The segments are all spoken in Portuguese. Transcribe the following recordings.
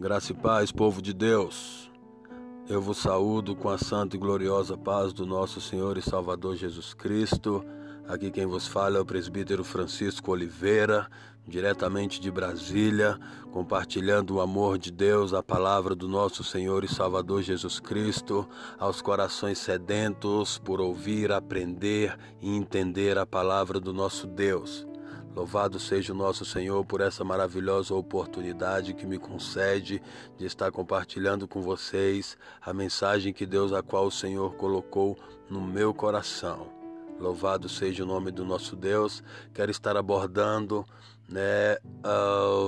Graça e paz, povo de Deus. Eu vos saúdo com a santa e gloriosa paz do nosso Senhor e Salvador Jesus Cristo. Aqui quem vos fala é o presbítero Francisco Oliveira, diretamente de Brasília, compartilhando o amor de Deus, a palavra do nosso Senhor e Salvador Jesus Cristo, aos corações sedentos por ouvir, aprender e entender a palavra do nosso Deus. Louvado seja o nosso Senhor por essa maravilhosa oportunidade que me concede de estar compartilhando com vocês a mensagem que Deus, a qual o Senhor colocou no meu coração. Louvado seja o nome do nosso Deus. Quero estar abordando né,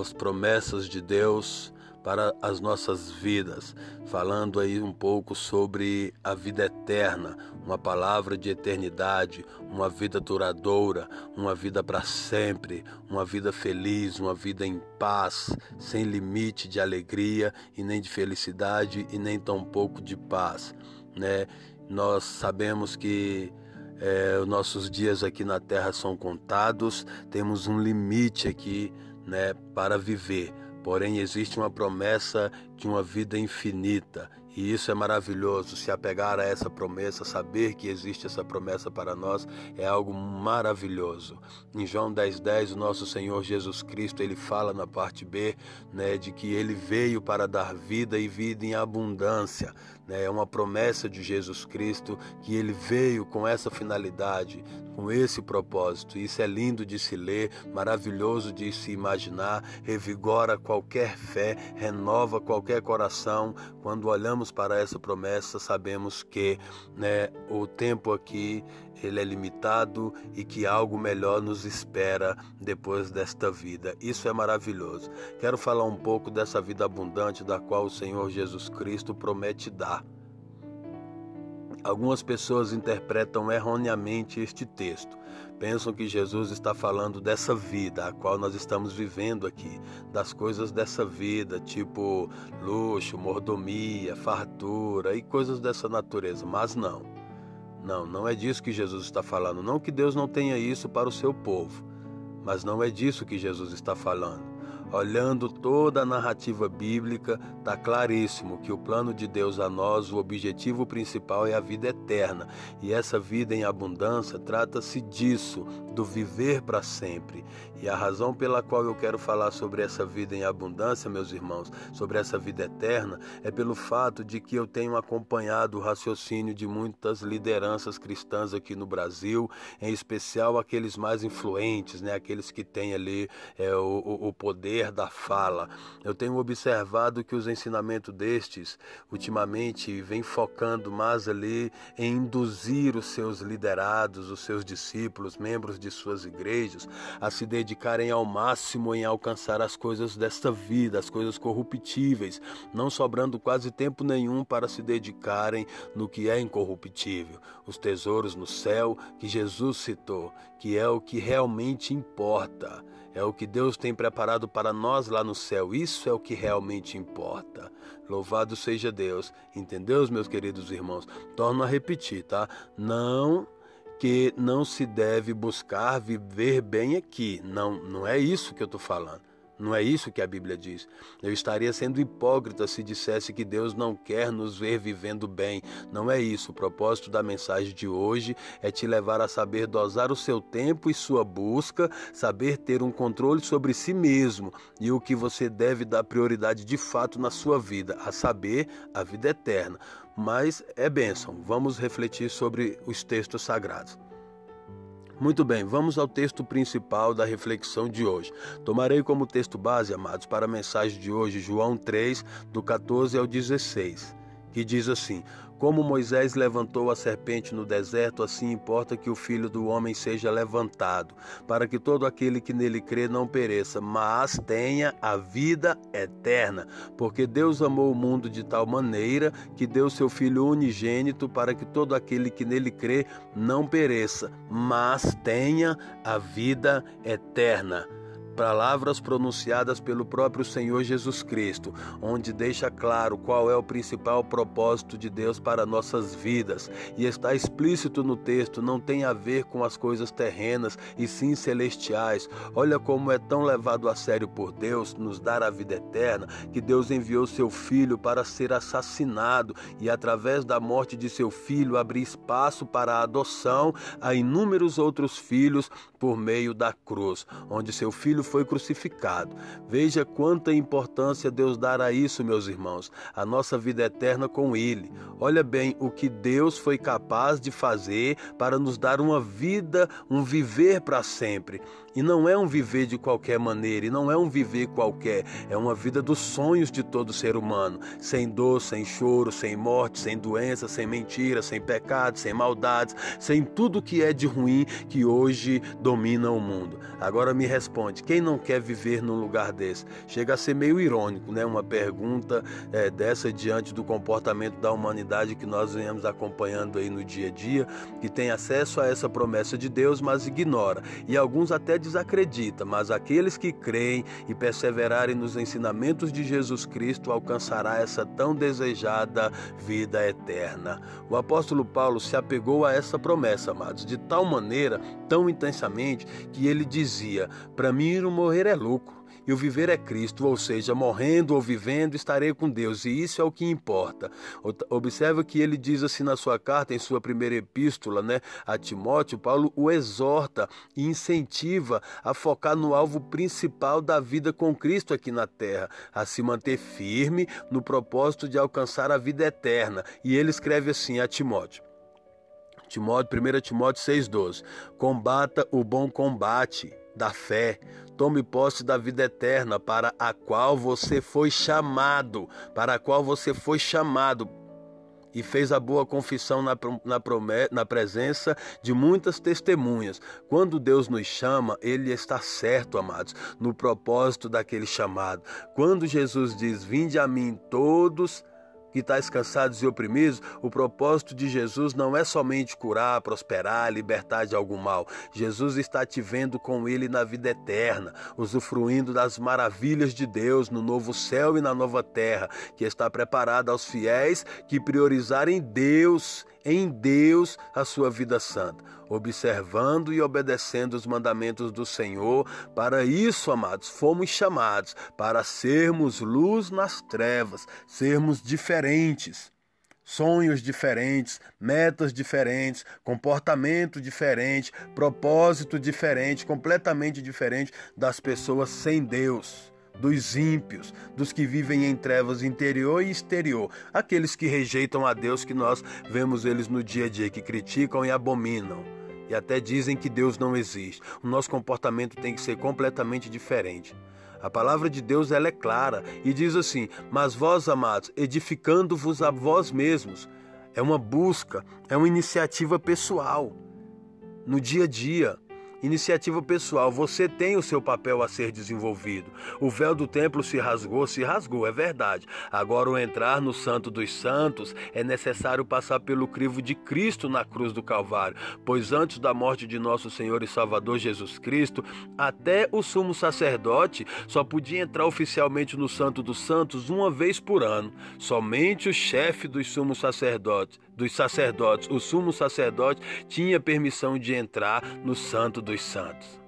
as promessas de Deus para as nossas vidas, falando aí um pouco sobre a vida eterna, uma palavra de eternidade, uma vida duradoura, uma vida para sempre, uma vida feliz, uma vida em paz, sem limite de alegria e nem de felicidade e nem tão pouco de paz, né? Nós sabemos que é, os nossos dias aqui na Terra são contados, temos um limite aqui, né, para viver Porém, existe uma promessa de uma vida infinita, e isso é maravilhoso. Se apegar a essa promessa, saber que existe essa promessa para nós, é algo maravilhoso. Em João 10,10, 10, o nosso Senhor Jesus Cristo, ele fala na parte B, né, de que ele veio para dar vida e vida em abundância. Né? É uma promessa de Jesus Cristo que ele veio com essa finalidade, com esse propósito. Isso é lindo de se ler, maravilhoso de se imaginar, revigora qualquer fé, renova qualquer coração. Quando olhamos para essa promessa, sabemos que né, o tempo aqui ele é limitado e que algo melhor nos espera depois desta vida. Isso é maravilhoso. Quero falar um pouco dessa vida abundante da qual o Senhor Jesus Cristo promete dar. Algumas pessoas interpretam erroneamente este texto. Pensam que Jesus está falando dessa vida a qual nós estamos vivendo aqui, das coisas dessa vida, tipo luxo, mordomia, fartura e coisas dessa natureza, mas não. Não, não é disso que Jesus está falando. Não que Deus não tenha isso para o seu povo, mas não é disso que Jesus está falando. Olhando toda a narrativa bíblica, está claríssimo que o plano de Deus a nós, o objetivo principal é a vida eterna. E essa vida em abundância trata-se disso, do viver para sempre. E a razão pela qual eu quero falar sobre essa vida em abundância, meus irmãos, sobre essa vida eterna, é pelo fato de que eu tenho acompanhado o raciocínio de muitas lideranças cristãs aqui no Brasil, em especial aqueles mais influentes, né? aqueles que têm ali é, o, o poder poder da fala. Eu tenho observado que os ensinamentos destes, ultimamente, vem focando mais ali em induzir os seus liderados, os seus discípulos, membros de suas igrejas, a se dedicarem ao máximo em alcançar as coisas desta vida, as coisas corruptíveis, não sobrando quase tempo nenhum para se dedicarem no que é incorruptível, os tesouros no céu que Jesus citou, que é o que realmente importa. É o que Deus tem preparado para nós lá no céu. Isso é o que realmente importa. Louvado seja Deus. Entendeu, meus queridos irmãos? Torno a repetir, tá? Não que não se deve buscar viver bem aqui. Não, não é isso que eu estou falando. Não é isso que a Bíblia diz. Eu estaria sendo hipócrita se dissesse que Deus não quer nos ver vivendo bem. Não é isso. O propósito da mensagem de hoje é te levar a saber dosar o seu tempo e sua busca, saber ter um controle sobre si mesmo e o que você deve dar prioridade de fato na sua vida, a saber, a vida eterna. Mas é bênção. Vamos refletir sobre os textos sagrados. Muito bem, vamos ao texto principal da reflexão de hoje. Tomarei como texto base, amados, para a mensagem de hoje, João 3, do 14 ao 16 que diz assim: Como Moisés levantou a serpente no deserto, assim importa que o filho do homem seja levantado, para que todo aquele que nele crê não pereça, mas tenha a vida eterna. Porque Deus amou o mundo de tal maneira que deu seu filho unigênito para que todo aquele que nele crê não pereça, mas tenha a vida eterna. Palavras pronunciadas pelo próprio Senhor Jesus Cristo, onde deixa claro qual é o principal propósito de Deus para nossas vidas. E está explícito no texto, não tem a ver com as coisas terrenas e sim celestiais. Olha como é tão levado a sério por Deus nos dar a vida eterna, que Deus enviou seu filho para ser assassinado e através da morte de seu filho abrir espaço para a adoção a inúmeros outros filhos por meio da cruz, onde seu filho foi crucificado. Veja quanta importância Deus dá a isso, meus irmãos, a nossa vida eterna com Ele. Olha bem o que Deus foi capaz de fazer para nos dar uma vida, um viver para sempre. E não é um viver de qualquer maneira, e não é um viver qualquer, é uma vida dos sonhos de todo ser humano, sem dor, sem choro, sem morte, sem doença, sem mentira, sem pecado, sem maldades, sem tudo que é de ruim que hoje domina o mundo. Agora me responde, quem não quer viver num lugar desse? Chega a ser meio irônico, né? Uma pergunta é, dessa diante do comportamento da humanidade que nós venhamos acompanhando aí no dia a dia, que tem acesso a essa promessa de Deus, mas ignora. E alguns até desacredita, mas aqueles que creem e perseverarem nos ensinamentos de Jesus Cristo alcançará essa tão desejada vida eterna. O apóstolo Paulo se apegou a essa promessa, amados, de tal maneira, tão intensamente, que ele dizia: Para mim, morrer é lucro e o viver é Cristo, ou seja, morrendo ou vivendo, estarei com Deus, e isso é o que importa. Observa que ele diz assim na sua carta, em sua primeira epístola, né, a Timóteo, Paulo o exorta e incentiva a focar no alvo principal da vida com Cristo aqui na terra, a se manter firme no propósito de alcançar a vida eterna. E ele escreve assim a Timóteo: Timóteo, 1 Timóteo 6,12: Combata o bom combate da fé, tome posse da vida eterna para a qual você foi chamado, para a qual você foi chamado e fez a boa confissão na, na, na, presença de muitas testemunhas. Quando Deus nos chama, Ele está certo, amados, no propósito daquele chamado. Quando Jesus diz: Vinde a mim todos que estáis cansados e oprimidos, o propósito de Jesus não é somente curar, prosperar, libertar de algum mal. Jesus está te vendo com Ele na vida eterna, usufruindo das maravilhas de Deus no novo céu e na nova terra, que está preparada aos fiéis que priorizarem Deus em Deus a sua vida santa, observando e obedecendo os mandamentos do Senhor. Para isso, amados, fomos chamados para sermos luz nas trevas, sermos diferentes sonhos diferentes, metas diferentes, comportamento diferente, propósito diferente, completamente diferente das pessoas sem Deus dos ímpios, dos que vivem em trevas interior e exterior, aqueles que rejeitam a Deus que nós vemos eles no dia a dia, que criticam e abominam. E até dizem que Deus não existe. O nosso comportamento tem que ser completamente diferente. A palavra de Deus ela é clara e diz assim: Mas vós, amados, edificando-vos a vós mesmos. É uma busca, é uma iniciativa pessoal. No dia a dia, Iniciativa pessoal, você tem o seu papel a ser desenvolvido. O véu do templo se rasgou, se rasgou, é verdade. Agora, o entrar no Santo dos Santos é necessário passar pelo crivo de Cristo na cruz do Calvário, pois antes da morte de nosso Senhor e Salvador Jesus Cristo, até o sumo sacerdote só podia entrar oficialmente no Santo dos Santos uma vez por ano. Somente o chefe dos sumos sacerdotes dos sacerdotes, o sumo sacerdote tinha permissão de entrar no Santo dos Santos.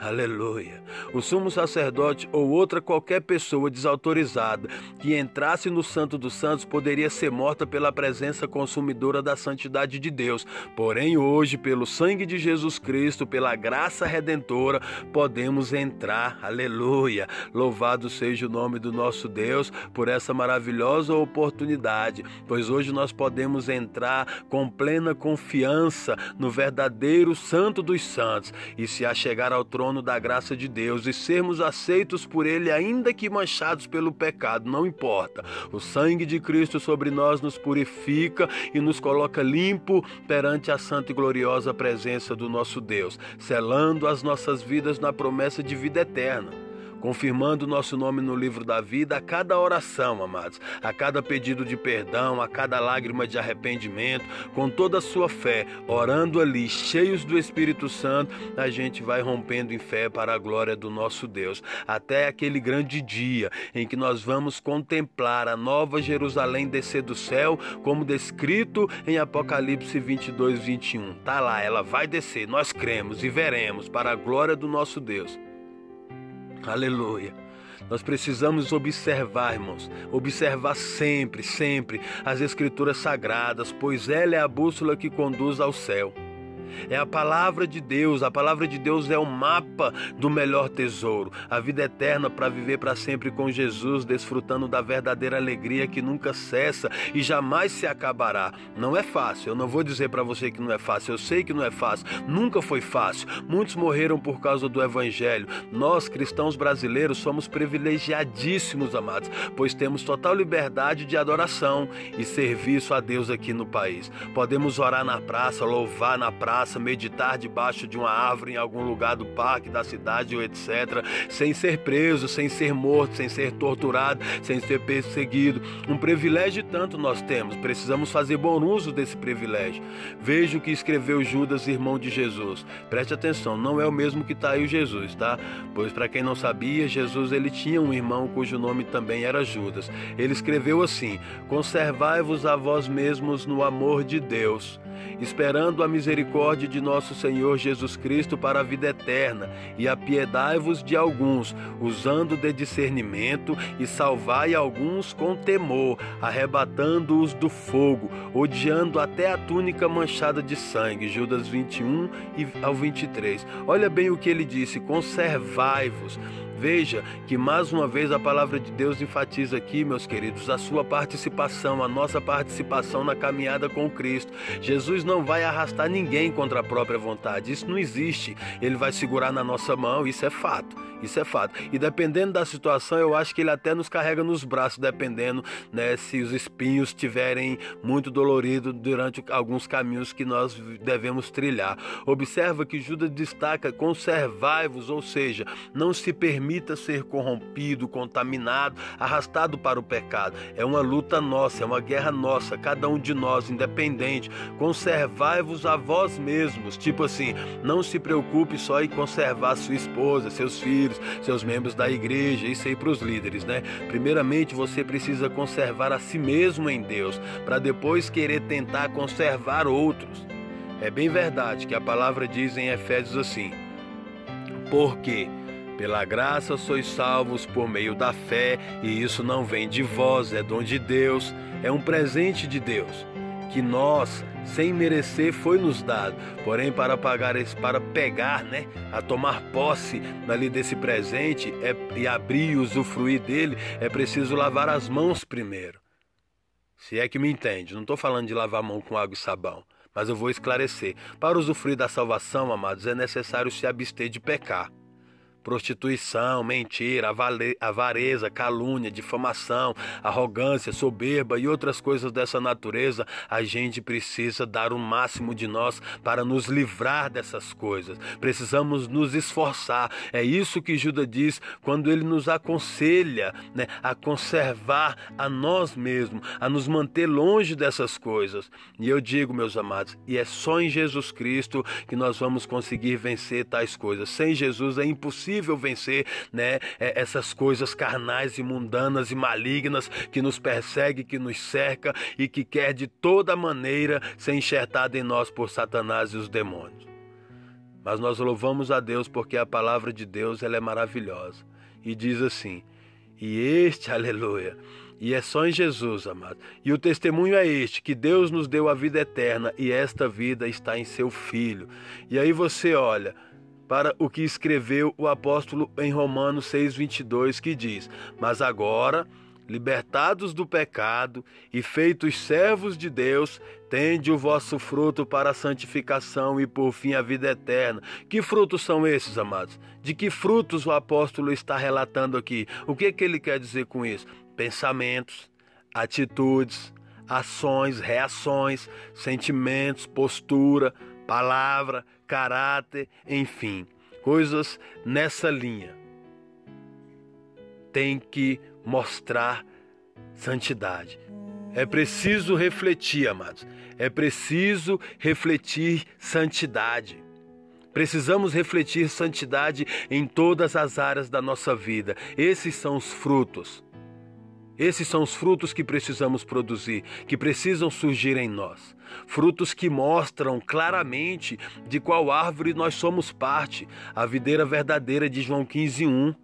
Aleluia. O sumo sacerdote ou outra qualquer pessoa desautorizada que entrasse no Santo dos Santos poderia ser morta pela presença consumidora da santidade de Deus. Porém, hoje, pelo sangue de Jesus Cristo, pela graça redentora, podemos entrar. Aleluia. Louvado seja o nome do nosso Deus por essa maravilhosa oportunidade, pois hoje nós podemos entrar com plena confiança no verdadeiro Santo dos Santos e se achegar ao trono trono da graça de Deus e sermos aceitos por Ele, ainda que manchados pelo pecado, não importa. O sangue de Cristo sobre nós nos purifica e nos coloca limpo perante a santa e gloriosa presença do nosso Deus, selando as nossas vidas na promessa de vida eterna. Confirmando nosso nome no livro da vida a cada oração, amados, a cada pedido de perdão, a cada lágrima de arrependimento, com toda a sua fé, orando ali, cheios do Espírito Santo, a gente vai rompendo em fé para a glória do nosso Deus, até aquele grande dia em que nós vamos contemplar a nova Jerusalém descer do céu, como descrito em Apocalipse 22, 21. Tá lá, ela vai descer, nós cremos e veremos para a glória do nosso Deus. Aleluia. Nós precisamos observar, irmãos, observar sempre, sempre as Escrituras sagradas, pois ela é a bússola que conduz ao céu é a palavra de Deus. A palavra de Deus é o mapa do melhor tesouro, a vida eterna para viver para sempre com Jesus, desfrutando da verdadeira alegria que nunca cessa e jamais se acabará. Não é fácil. Eu não vou dizer para você que não é fácil. Eu sei que não é fácil. Nunca foi fácil. Muitos morreram por causa do evangelho. Nós, cristãos brasileiros, somos privilegiadíssimos, amados, pois temos total liberdade de adoração e serviço a Deus aqui no país. Podemos orar na praça, louvar na praça praça, meditar debaixo de uma árvore em algum lugar do parque, da cidade ou etc., sem ser preso, sem ser morto, sem ser torturado, sem ser perseguido. Um privilégio tanto nós temos, precisamos fazer bom uso desse privilégio. Veja o que escreveu Judas, irmão de Jesus. Preste atenção, não é o mesmo que está aí o Jesus, tá? Pois para quem não sabia, Jesus ele tinha um irmão cujo nome também era Judas. Ele escreveu assim: Conservai-vos a vós mesmos no amor de Deus esperando a misericórdia de nosso Senhor Jesus Cristo para a vida eterna, e apiedai-vos de alguns, usando de discernimento, e salvai alguns com temor, arrebatando-os do fogo, odiando até a túnica manchada de sangue. Judas 21 ao 23. Olha bem o que ele disse: conservai-vos. Veja que mais uma vez a palavra de Deus enfatiza aqui, meus queridos, a sua participação, a nossa participação na caminhada com Cristo. Jesus não vai arrastar ninguém contra a própria vontade, isso não existe. Ele vai segurar na nossa mão, isso é fato. Isso é fato. E dependendo da situação, eu acho que ele até nos carrega nos braços, dependendo né, se os espinhos estiverem muito doloridos durante alguns caminhos que nós devemos trilhar. Observa que Judas destaca: conservai-vos, ou seja, não se permita ser corrompido, contaminado, arrastado para o pecado. É uma luta nossa, é uma guerra nossa, cada um de nós, independente. Conservai-vos a vós mesmos. Tipo assim, não se preocupe só em conservar sua esposa, seus filhos, seus membros da igreja, isso aí para os líderes, né? Primeiramente, você precisa conservar a si mesmo em Deus, para depois querer tentar conservar outros. É bem verdade que a palavra diz em Efésios assim: porque pela graça sois salvos por meio da fé, e isso não vem de vós, é dom de Deus, é um presente de Deus, que nós, sem merecer, foi nos dado. Porém, para pagar para pegar, né, a tomar posse ali desse presente é, e abrir e usufruir dele, é preciso lavar as mãos primeiro. Se é que me entende, não estou falando de lavar a mão com água e sabão, mas eu vou esclarecer. Para usufruir da salvação, amados, é necessário se abster de pecar prostituição, mentira, avareza, calúnia, difamação, arrogância, soberba e outras coisas dessa natureza, a gente precisa dar o máximo de nós para nos livrar dessas coisas. Precisamos nos esforçar. É isso que Judas diz quando ele nos aconselha né, a conservar a nós mesmos, a nos manter longe dessas coisas. E eu digo, meus amados, e é só em Jesus Cristo que nós vamos conseguir vencer tais coisas. Sem Jesus é impossível impossível vencer né, é, essas coisas carnais e mundanas e malignas que nos persegue, que nos cerca e que quer de toda maneira ser enxertada em nós por Satanás e os demônios. Mas nós louvamos a Deus porque a palavra de Deus ela é maravilhosa e diz assim: e este, aleluia, e é só em Jesus, amado. E o testemunho é este: que Deus nos deu a vida eterna e esta vida está em seu Filho. E aí você olha para o que escreveu o apóstolo em Romanos 6:22, que diz: "Mas agora, libertados do pecado e feitos servos de Deus, tende o vosso fruto para a santificação e por fim a vida eterna. Que frutos são esses, amados? De que frutos o apóstolo está relatando aqui? O que, que ele quer dizer com isso? Pensamentos, atitudes, ações, reações, sentimentos, postura, palavra, caráter, enfim, coisas nessa linha. tem que mostrar santidade. É preciso refletir, amados. É preciso refletir santidade. Precisamos refletir santidade em todas as áreas da nossa vida. Esses são os frutos. Esses são os frutos que precisamos produzir, que precisam surgir em nós. Frutos que mostram claramente de qual árvore nós somos parte. A videira verdadeira de João 15, 1.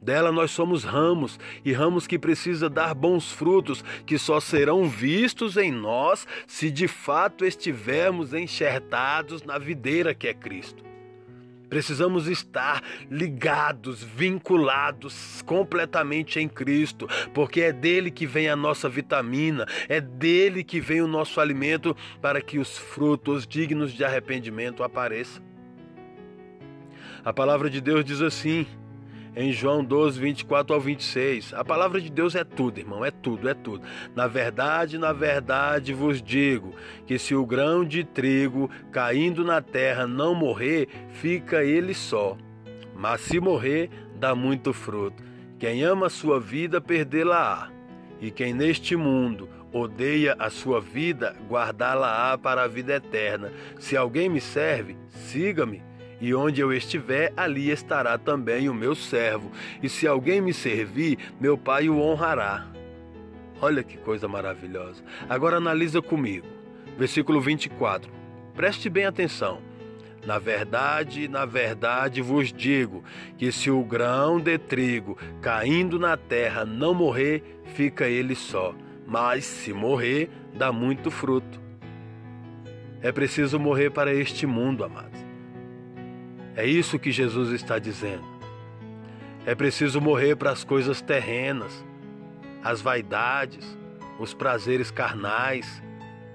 Dela nós somos ramos, e ramos que precisa dar bons frutos, que só serão vistos em nós se de fato estivermos enxertados na videira que é Cristo. Precisamos estar ligados, vinculados completamente em Cristo, porque é dele que vem a nossa vitamina, é dele que vem o nosso alimento para que os frutos dignos de arrependimento apareçam. A palavra de Deus diz assim: em João 12, 24 ao 26. A palavra de Deus é tudo, irmão, é tudo, é tudo. Na verdade, na verdade vos digo que se o grão de trigo caindo na terra não morrer, fica ele só. Mas se morrer, dá muito fruto. Quem ama a sua vida, perdê-la-á. E quem neste mundo odeia a sua vida, guardá-la-á para a vida eterna. Se alguém me serve, siga-me e onde eu estiver, ali estará também o meu servo. E se alguém me servir, meu Pai o honrará. Olha que coisa maravilhosa. Agora analisa comigo. Versículo 24. Preste bem atenção. Na verdade, na verdade vos digo que se o grão de trigo caindo na terra não morrer, fica ele só, mas se morrer, dá muito fruto. É preciso morrer para este mundo, amados. É isso que Jesus está dizendo. É preciso morrer para as coisas terrenas, as vaidades, os prazeres carnais,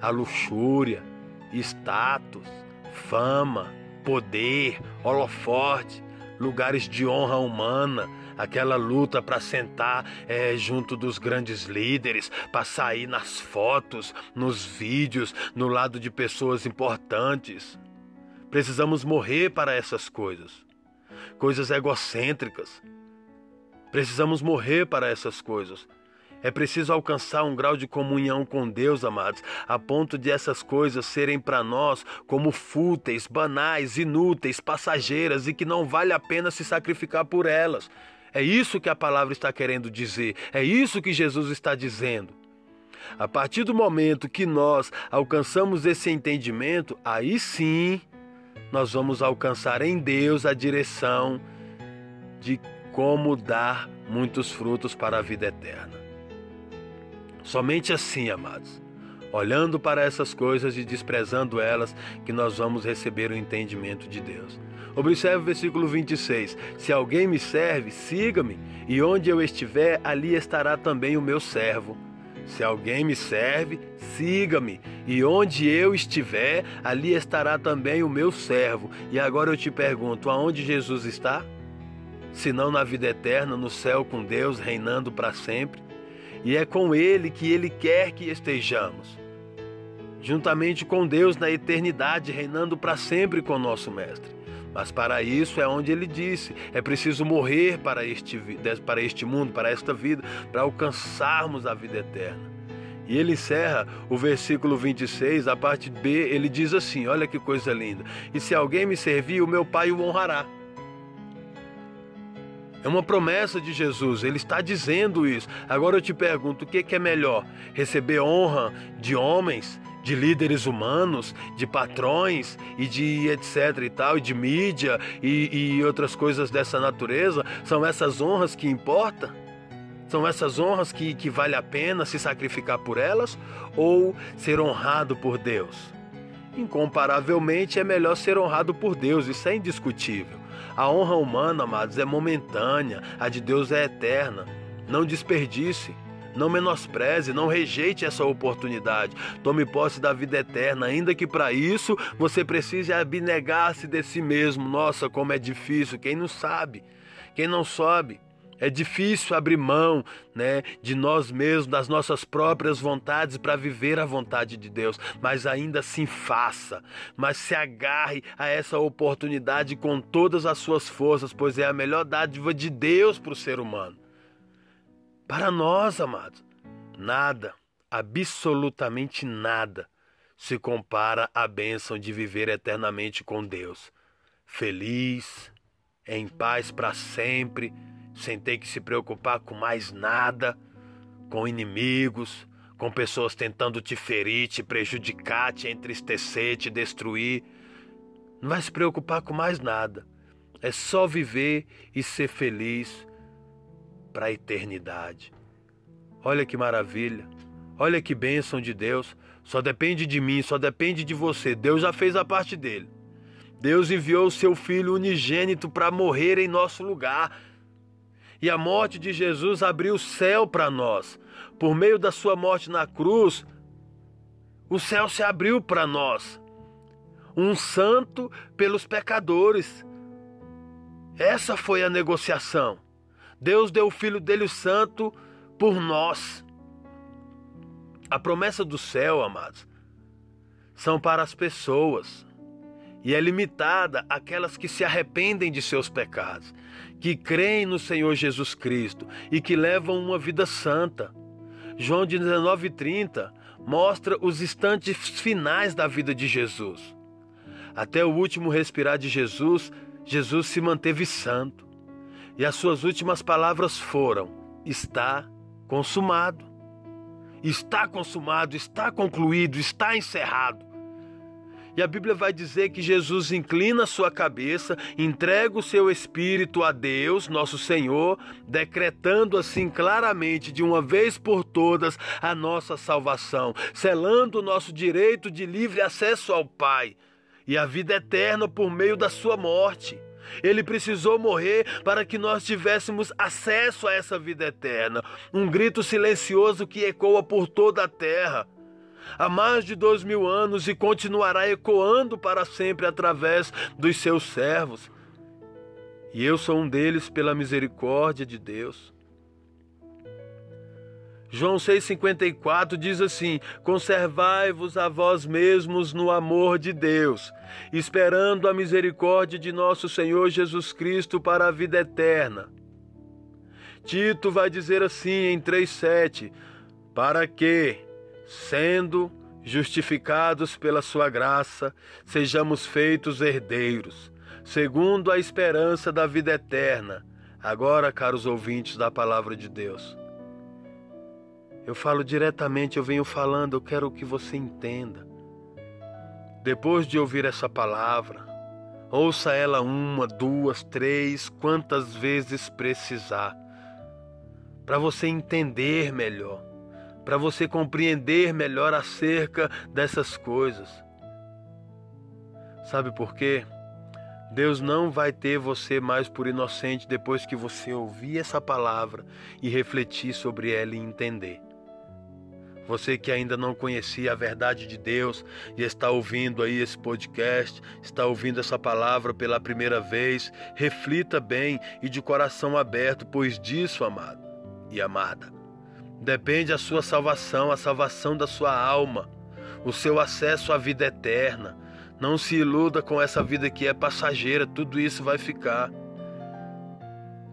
a luxúria, status, fama, poder, holofote, lugares de honra humana, aquela luta para sentar é, junto dos grandes líderes, para sair nas fotos, nos vídeos, no lado de pessoas importantes. Precisamos morrer para essas coisas, coisas egocêntricas. Precisamos morrer para essas coisas. É preciso alcançar um grau de comunhão com Deus, amados, a ponto de essas coisas serem para nós como fúteis, banais, inúteis, passageiras e que não vale a pena se sacrificar por elas. É isso que a palavra está querendo dizer, é isso que Jesus está dizendo. A partir do momento que nós alcançamos esse entendimento, aí sim nós vamos alcançar em Deus a direção de como dar muitos frutos para a vida eterna. Somente assim, amados, olhando para essas coisas e desprezando elas, que nós vamos receber o entendimento de Deus. Observe o versículo 26. Se alguém me serve, siga-me, e onde eu estiver, ali estará também o meu servo. Se alguém me serve, siga-me, e onde eu estiver, ali estará também o meu servo. E agora eu te pergunto: aonde Jesus está? Se não na vida eterna, no céu com Deus, reinando para sempre. E é com Ele que Ele quer que estejamos. Juntamente com Deus na eternidade, reinando para sempre com nosso Mestre. Mas para isso é onde ele disse: é preciso morrer para este, para este mundo, para esta vida, para alcançarmos a vida eterna. E ele encerra o versículo 26, a parte B, ele diz assim: olha que coisa linda. E se alguém me servir, o meu Pai o honrará. É uma promessa de Jesus, ele está dizendo isso. Agora eu te pergunto: o que é melhor? Receber honra de homens de líderes humanos, de patrões e de etc e tal, e de mídia e, e outras coisas dessa natureza, são essas honras que importam? São essas honras que, que vale a pena se sacrificar por elas ou ser honrado por Deus? Incomparavelmente é melhor ser honrado por Deus, isso é indiscutível. A honra humana, amados, é momentânea, a de Deus é eterna. Não desperdice. Não menospreze, não rejeite essa oportunidade. Tome posse da vida eterna, ainda que para isso você precise abnegar-se de si mesmo. Nossa, como é difícil, quem não sabe, quem não sobe. É difícil abrir mão, né, de nós mesmos, das nossas próprias vontades para viver a vontade de Deus, mas ainda assim faça. Mas se agarre a essa oportunidade com todas as suas forças, pois é a melhor dádiva de Deus para o ser humano. Para nós, amados, nada, absolutamente nada, se compara à bênção de viver eternamente com Deus, feliz, em paz para sempre, sem ter que se preocupar com mais nada, com inimigos, com pessoas tentando te ferir, te prejudicar, te entristecer, te destruir. Não vai se preocupar com mais nada. É só viver e ser feliz para a eternidade. Olha que maravilha. Olha que bênção de Deus. Só depende de mim, só depende de você. Deus já fez a parte dele. Deus enviou o seu filho unigênito para morrer em nosso lugar. E a morte de Jesus abriu o céu para nós. Por meio da sua morte na cruz, o céu se abriu para nós. Um santo pelos pecadores. Essa foi a negociação. Deus deu o filho dele o santo por nós. A promessa do céu, amados, são para as pessoas e é limitada àquelas que se arrependem de seus pecados, que creem no Senhor Jesus Cristo e que levam uma vida santa. João 19:30 mostra os instantes finais da vida de Jesus. Até o último respirar de Jesus, Jesus se manteve santo. E as suas últimas palavras foram: está consumado. Está consumado, está concluído, está encerrado. E a Bíblia vai dizer que Jesus inclina sua cabeça, entrega o seu espírito a Deus, nosso Senhor, decretando assim claramente, de uma vez por todas, a nossa salvação, selando o nosso direito de livre acesso ao Pai e a vida eterna por meio da sua morte. Ele precisou morrer para que nós tivéssemos acesso a essa vida eterna. Um grito silencioso que ecoa por toda a terra há mais de dois mil anos e continuará ecoando para sempre através dos seus servos. E eu sou um deles pela misericórdia de Deus. João 6,54 diz assim: Conservai-vos a vós mesmos no amor de Deus, esperando a misericórdia de nosso Senhor Jesus Cristo para a vida eterna. Tito vai dizer assim em 3,7: Para que, sendo justificados pela sua graça, sejamos feitos herdeiros, segundo a esperança da vida eterna. Agora, caros ouvintes da palavra de Deus, eu falo diretamente, eu venho falando, eu quero que você entenda. Depois de ouvir essa palavra, ouça ela uma, duas, três, quantas vezes precisar, para você entender melhor para você compreender melhor acerca dessas coisas. Sabe por quê? Deus não vai ter você mais por inocente depois que você ouvir essa palavra e refletir sobre ela e entender. Você que ainda não conhecia a verdade de Deus e está ouvindo aí esse podcast, está ouvindo essa palavra pela primeira vez, reflita bem e de coração aberto, pois disso, amado e amada, Depende a sua salvação, a salvação da sua alma, o seu acesso à vida eterna. Não se iluda com essa vida que é passageira, tudo isso vai ficar.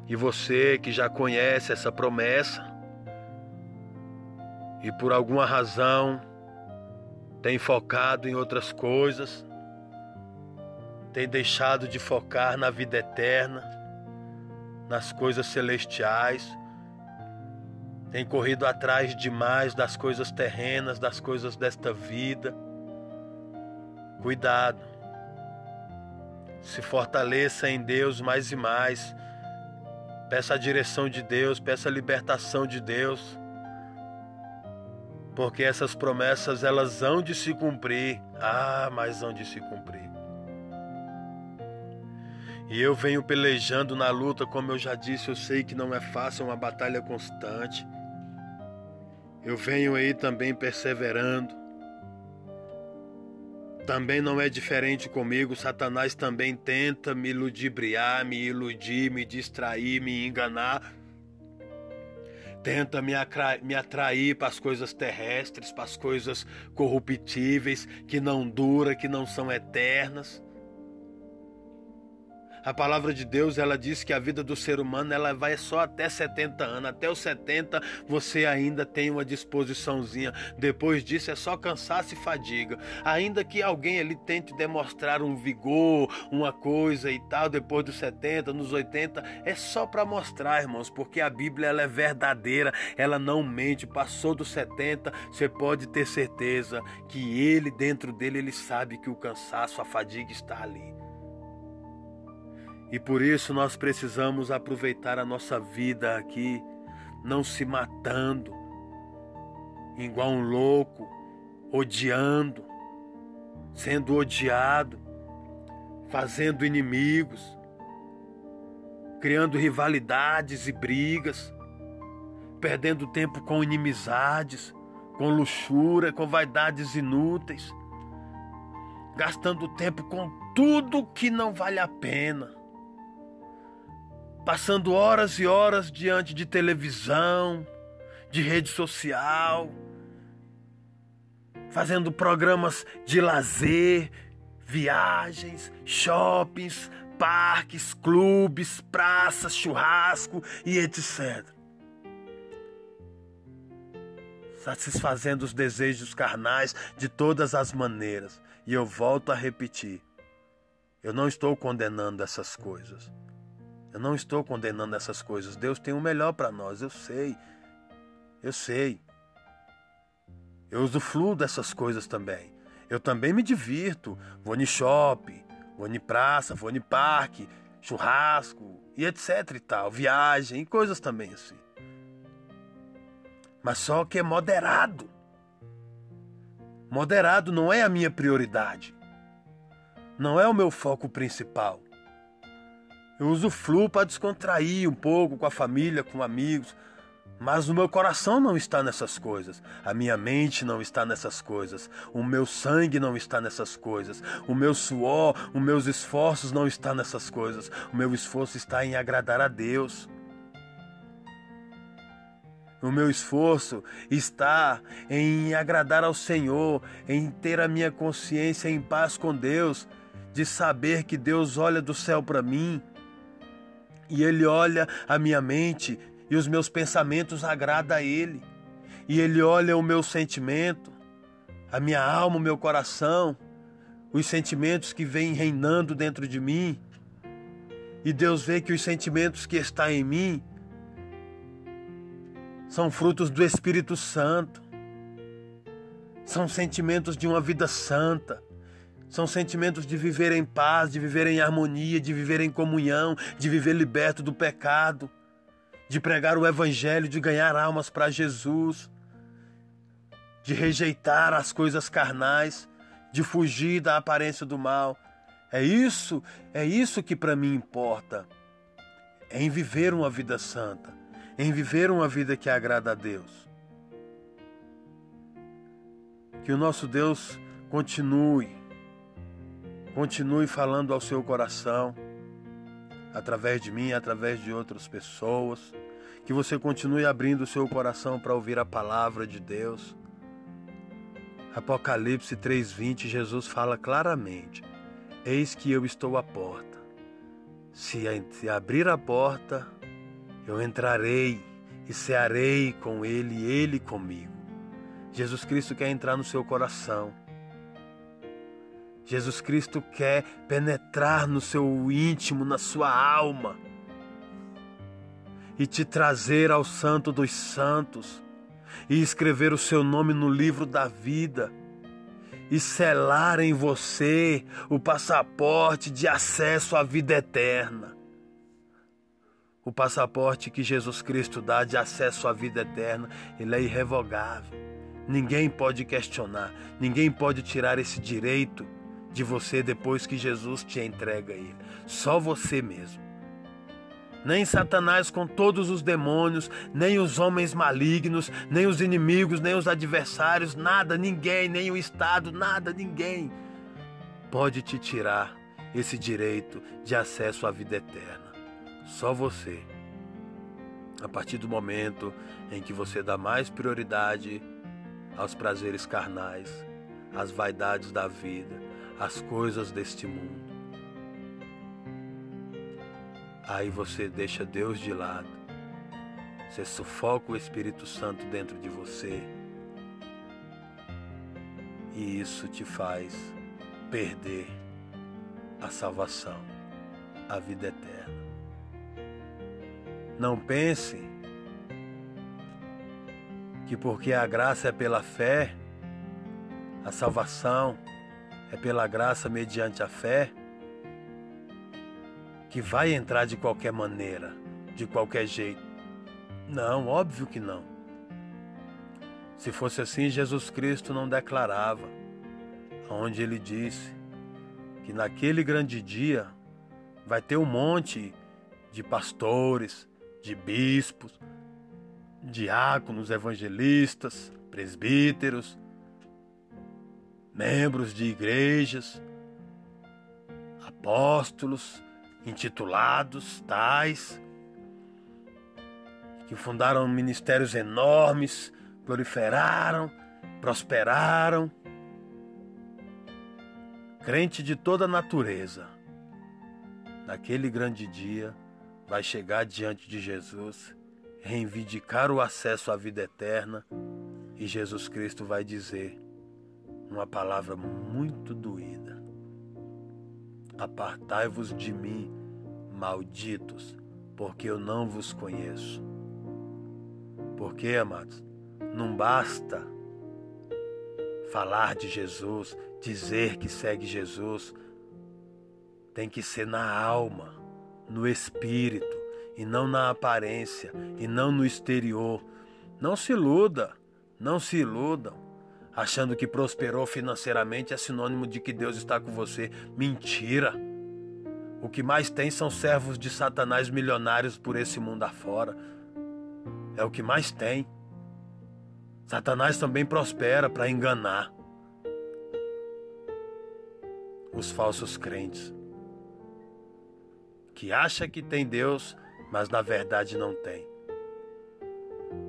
E você que já conhece essa promessa e por alguma razão tem focado em outras coisas, tem deixado de focar na vida eterna, nas coisas celestiais, tem corrido atrás demais das coisas terrenas, das coisas desta vida. Cuidado. Se fortaleça em Deus mais e mais. Peça a direção de Deus, peça a libertação de Deus. Porque essas promessas elas hão de se cumprir. Ah, mas hão de se cumprir. E eu venho pelejando na luta, como eu já disse, eu sei que não é fácil, é uma batalha constante. Eu venho aí também perseverando. Também não é diferente comigo, Satanás também tenta me ludibriar, me iludir, me distrair, me enganar. Tenta me, me atrair para as coisas terrestres, para as coisas corruptíveis, que não duram, que não são eternas. A palavra de Deus, ela diz que a vida do ser humano, ela vai só até 70 anos. Até os 70 você ainda tem uma disposiçãozinha. Depois disso é só cansaço e fadiga. Ainda que alguém ali tente demonstrar um vigor, uma coisa e tal, depois dos 70, nos 80, é só para mostrar, irmãos, porque a Bíblia ela é verdadeira, ela não mente. Passou dos 70, você pode ter certeza que ele dentro dele ele sabe que o cansaço, a fadiga está ali. E por isso nós precisamos aproveitar a nossa vida aqui, não se matando, igual um louco, odiando, sendo odiado, fazendo inimigos, criando rivalidades e brigas, perdendo tempo com inimizades, com luxúria, com vaidades inúteis, gastando tempo com tudo que não vale a pena passando horas e horas diante de televisão, de rede social, fazendo programas de lazer, viagens, shoppings, parques, clubes, praças, churrasco e etc. Satisfazendo os desejos carnais de todas as maneiras. E eu volto a repetir: eu não estou condenando essas coisas. Eu não estou condenando essas coisas. Deus tem o melhor para nós, eu sei. Eu sei. Eu usufruo dessas coisas também. Eu também me divirto. Vou no shopping, vou no praça, vou no parque, churrasco e etc e tal. Viagem e coisas também assim. Mas só que é moderado. Moderado não é a minha prioridade. Não é o meu foco principal. Eu uso flu para descontrair um pouco com a família, com amigos. Mas o meu coração não está nessas coisas, a minha mente não está nessas coisas, o meu sangue não está nessas coisas, o meu suor, os meus esforços não estão nessas coisas, o meu esforço está em agradar a Deus. O meu esforço está em agradar ao Senhor, em ter a minha consciência em paz com Deus, de saber que Deus olha do céu para mim e Ele olha a minha mente e os meus pensamentos agrada a Ele. E Ele olha o meu sentimento, a minha alma, o meu coração, os sentimentos que vêm reinando dentro de mim. E Deus vê que os sentimentos que estão em mim são frutos do Espírito Santo. São sentimentos de uma vida santa são sentimentos de viver em paz, de viver em harmonia, de viver em comunhão, de viver liberto do pecado, de pregar o Evangelho, de ganhar almas para Jesus, de rejeitar as coisas carnais, de fugir da aparência do mal. É isso, é isso que para mim importa. É em viver uma vida santa, em viver uma vida que agrada a Deus. Que o nosso Deus continue Continue falando ao seu coração, através de mim, através de outras pessoas. Que você continue abrindo o seu coração para ouvir a palavra de Deus. Apocalipse 3:20, Jesus fala claramente: Eis que eu estou à porta. Se abrir a porta, eu entrarei e cearei com ele e ele comigo. Jesus Cristo quer entrar no seu coração. Jesus Cristo quer penetrar no seu íntimo, na sua alma e te trazer ao Santo dos Santos e escrever o seu nome no livro da vida e selar em você o passaporte de acesso à vida eterna. O passaporte que Jesus Cristo dá de acesso à vida eterna, ele é irrevogável. Ninguém pode questionar, ninguém pode tirar esse direito de você depois que Jesus te entrega ele. Só você mesmo. Nem Satanás com todos os demônios, nem os homens malignos, nem os inimigos, nem os adversários, nada, ninguém, nem o Estado, nada, ninguém pode te tirar esse direito de acesso à vida eterna. Só você. A partir do momento em que você dá mais prioridade aos prazeres carnais, às vaidades da vida, as coisas deste mundo. aí você deixa Deus de lado. Você sufoca o Espírito Santo dentro de você. E isso te faz perder a salvação, a vida eterna. Não pense que porque a graça é pela fé, a salvação é pela graça mediante a fé, que vai entrar de qualquer maneira, de qualquer jeito. Não, óbvio que não. Se fosse assim, Jesus Cristo não declarava, onde ele disse que naquele grande dia vai ter um monte de pastores, de bispos, diáconos, evangelistas, presbíteros, membros de igrejas, apóstolos, intitulados tais, que fundaram ministérios enormes, proliferaram, prosperaram. Crente de toda natureza, naquele grande dia, vai chegar diante de Jesus, reivindicar o acesso à vida eterna e Jesus Cristo vai dizer uma palavra muito doída: Apartai-vos de mim, malditos, porque eu não vos conheço. Porque, amados, não basta falar de Jesus, dizer que segue Jesus, tem que ser na alma no espírito e não na aparência e não no exterior. Não se iluda, não se iludam, achando que prosperou financeiramente é sinônimo de que Deus está com você. Mentira! O que mais tem são servos de Satanás milionários por esse mundo afora. É o que mais tem. Satanás também prospera para enganar os falsos crentes que acha que tem Deus, mas na verdade não tem.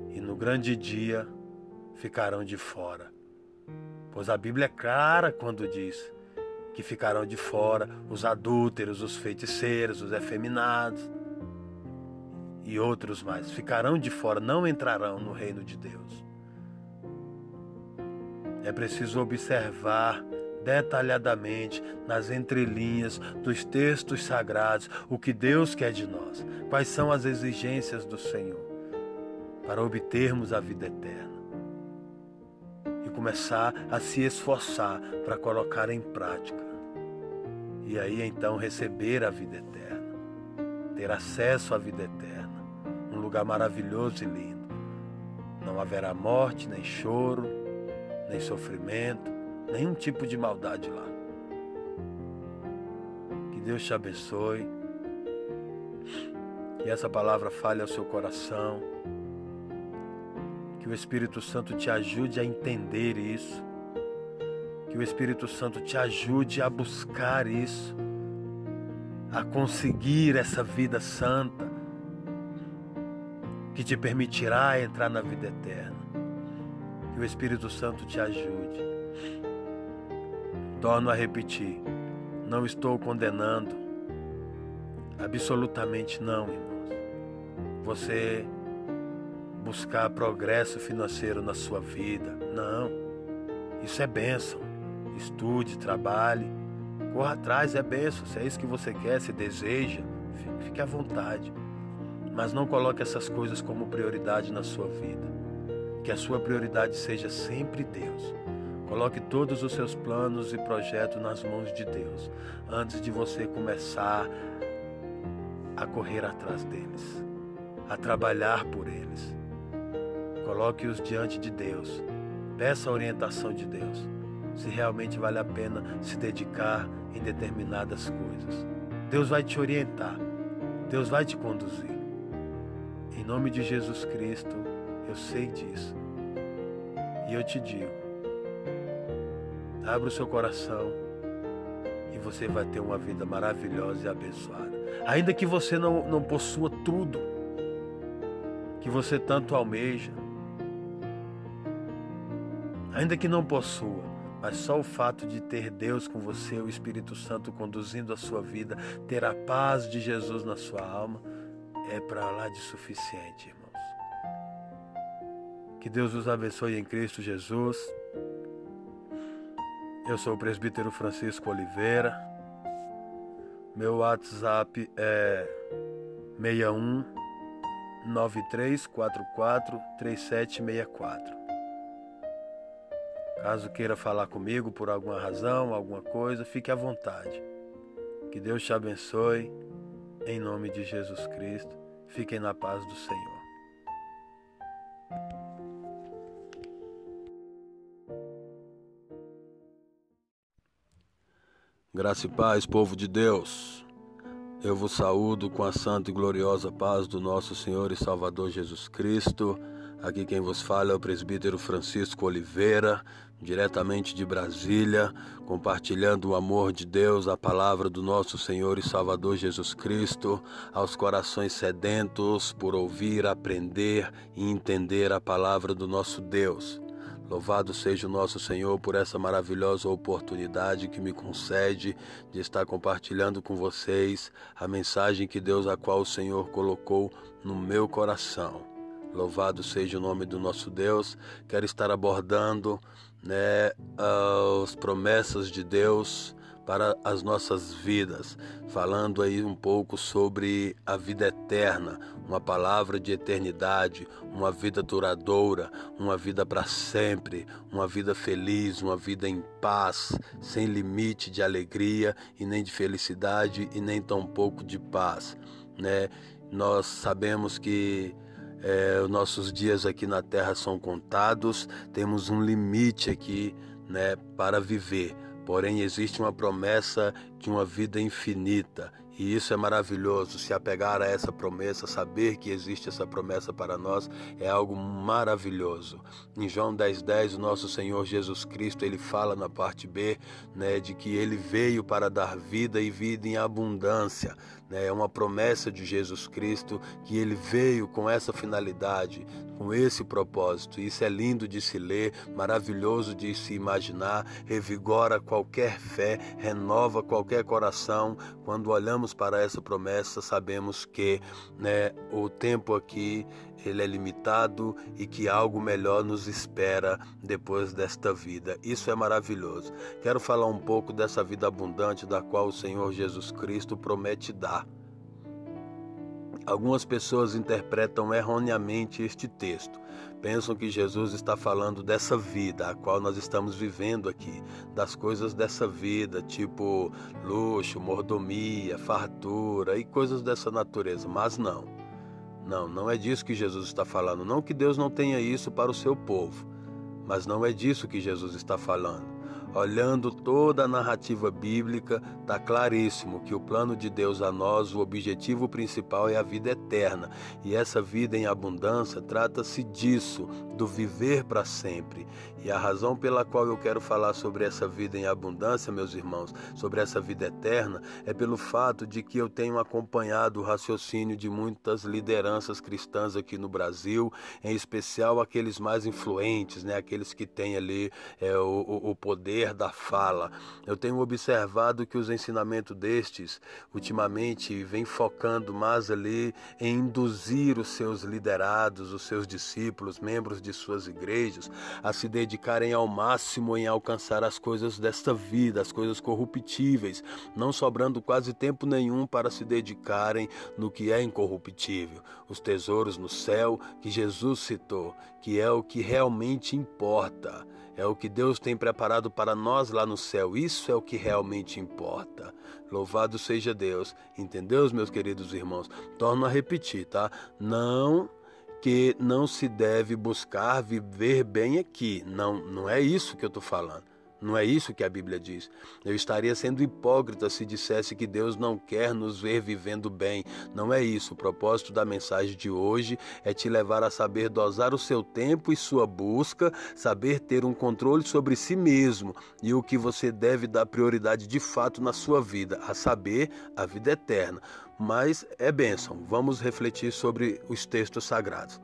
E no grande dia ficarão de fora. Pois a Bíblia é clara quando diz que ficarão de fora os adúlteros, os feiticeiros, os efeminados e outros mais. Ficarão de fora, não entrarão no reino de Deus. É preciso observar detalhadamente nas entrelinhas dos textos sagrados o que Deus quer de nós, quais são as exigências do Senhor para obtermos a vida eterna começar a se esforçar para colocar em prática. E aí então receber a vida eterna, ter acesso à vida eterna, um lugar maravilhoso e lindo. Não haverá morte, nem choro, nem sofrimento, nenhum tipo de maldade lá. Que Deus te abençoe. Que essa palavra fale ao seu coração. Que o Espírito Santo te ajude a entender isso. Que o Espírito Santo te ajude a buscar isso. A conseguir essa vida santa que te permitirá entrar na vida eterna. Que o Espírito Santo te ajude Torno a repetir, não estou condenando, absolutamente não, irmãos. Você buscar progresso financeiro na sua vida, não. Isso é bênção. Estude, trabalhe, corra atrás, é bênção. Se é isso que você quer, se deseja, fique à vontade. Mas não coloque essas coisas como prioridade na sua vida. Que a sua prioridade seja sempre Deus. Coloque todos os seus planos e projetos nas mãos de Deus antes de você começar a correr atrás deles, a trabalhar por eles. Coloque-os diante de Deus. Peça a orientação de Deus, se realmente vale a pena se dedicar em determinadas coisas. Deus vai te orientar, Deus vai te conduzir. Em nome de Jesus Cristo, eu sei disso. E eu te digo, Abra o seu coração e você vai ter uma vida maravilhosa e abençoada. Ainda que você não, não possua tudo que você tanto almeja, ainda que não possua, mas só o fato de ter Deus com você, o Espírito Santo conduzindo a sua vida, ter a paz de Jesus na sua alma, é para lá de suficiente, irmãos. Que Deus os abençoe em Cristo Jesus. Eu sou o presbítero Francisco Oliveira. Meu WhatsApp é 61 9344 3764. Caso queira falar comigo por alguma razão, alguma coisa, fique à vontade. Que Deus te abençoe. Em nome de Jesus Cristo. Fiquem na paz do Senhor. Graça e paz, povo de Deus. Eu vos saúdo com a santa e gloriosa paz do nosso Senhor e Salvador Jesus Cristo. Aqui quem vos fala é o presbítero Francisco Oliveira, diretamente de Brasília, compartilhando o amor de Deus, a palavra do nosso Senhor e Salvador Jesus Cristo, aos corações sedentos por ouvir, aprender e entender a palavra do nosso Deus. Louvado seja o nosso Senhor por essa maravilhosa oportunidade que me concede de estar compartilhando com vocês a mensagem que Deus, a qual o Senhor colocou no meu coração. Louvado seja o nome do nosso Deus. Quero estar abordando né, as promessas de Deus para as nossas vidas, falando aí um pouco sobre a vida eterna, uma palavra de eternidade, uma vida duradoura, uma vida para sempre, uma vida feliz, uma vida em paz, sem limite de alegria e nem de felicidade e nem tampouco de paz, né? Nós sabemos que é, os nossos dias aqui na Terra são contados, temos um limite aqui né, para viver. Porém, existe uma promessa de uma vida infinita. E isso é maravilhoso. Se apegar a essa promessa, saber que existe essa promessa para nós, é algo maravilhoso. Em João 10,10, 10, o nosso Senhor Jesus Cristo, ele fala na parte B, né, de que ele veio para dar vida e vida em abundância. Né? É uma promessa de Jesus Cristo que ele veio com essa finalidade, com esse propósito. Isso é lindo de se ler, maravilhoso de se imaginar, revigora qualquer fé, renova qualquer coração. Quando olhamos para essa promessa, sabemos que né, o tempo aqui ele é limitado e que algo melhor nos espera depois desta vida. Isso é maravilhoso. Quero falar um pouco dessa vida abundante da qual o Senhor Jesus Cristo promete dar. Algumas pessoas interpretam erroneamente este texto. Pensam que Jesus está falando dessa vida a qual nós estamos vivendo aqui, das coisas dessa vida, tipo luxo, mordomia, fartura e coisas dessa natureza, mas não. Não, não é disso que Jesus está falando. Não que Deus não tenha isso para o seu povo, mas não é disso que Jesus está falando. Olhando toda a narrativa bíblica, está claríssimo que o plano de Deus a nós, o objetivo principal é a vida eterna. E essa vida em abundância trata-se disso, do viver para sempre. E a razão pela qual eu quero falar sobre essa vida em abundância, meus irmãos, sobre essa vida eterna, é pelo fato de que eu tenho acompanhado o raciocínio de muitas lideranças cristãs aqui no Brasil, em especial aqueles mais influentes, né? aqueles que têm ali é, o, o poder poder da fala. Eu tenho observado que os ensinamentos destes, ultimamente, vem focando mais ali em induzir os seus liderados, os seus discípulos, membros de suas igrejas, a se dedicarem ao máximo em alcançar as coisas desta vida, as coisas corruptíveis, não sobrando quase tempo nenhum para se dedicarem no que é incorruptível, os tesouros no céu que Jesus citou, que é o que realmente importa. É o que Deus tem preparado para nós lá no céu. Isso é o que realmente importa. Louvado seja Deus. Entendeu, meus queridos irmãos? Torno a repetir, tá? Não que não se deve buscar viver bem aqui. Não, não é isso que eu estou falando. Não é isso que a Bíblia diz. Eu estaria sendo hipócrita se dissesse que Deus não quer nos ver vivendo bem. Não é isso. O propósito da mensagem de hoje é te levar a saber dosar o seu tempo e sua busca, saber ter um controle sobre si mesmo e o que você deve dar prioridade de fato na sua vida, a saber, a vida eterna. Mas é bênção. Vamos refletir sobre os textos sagrados.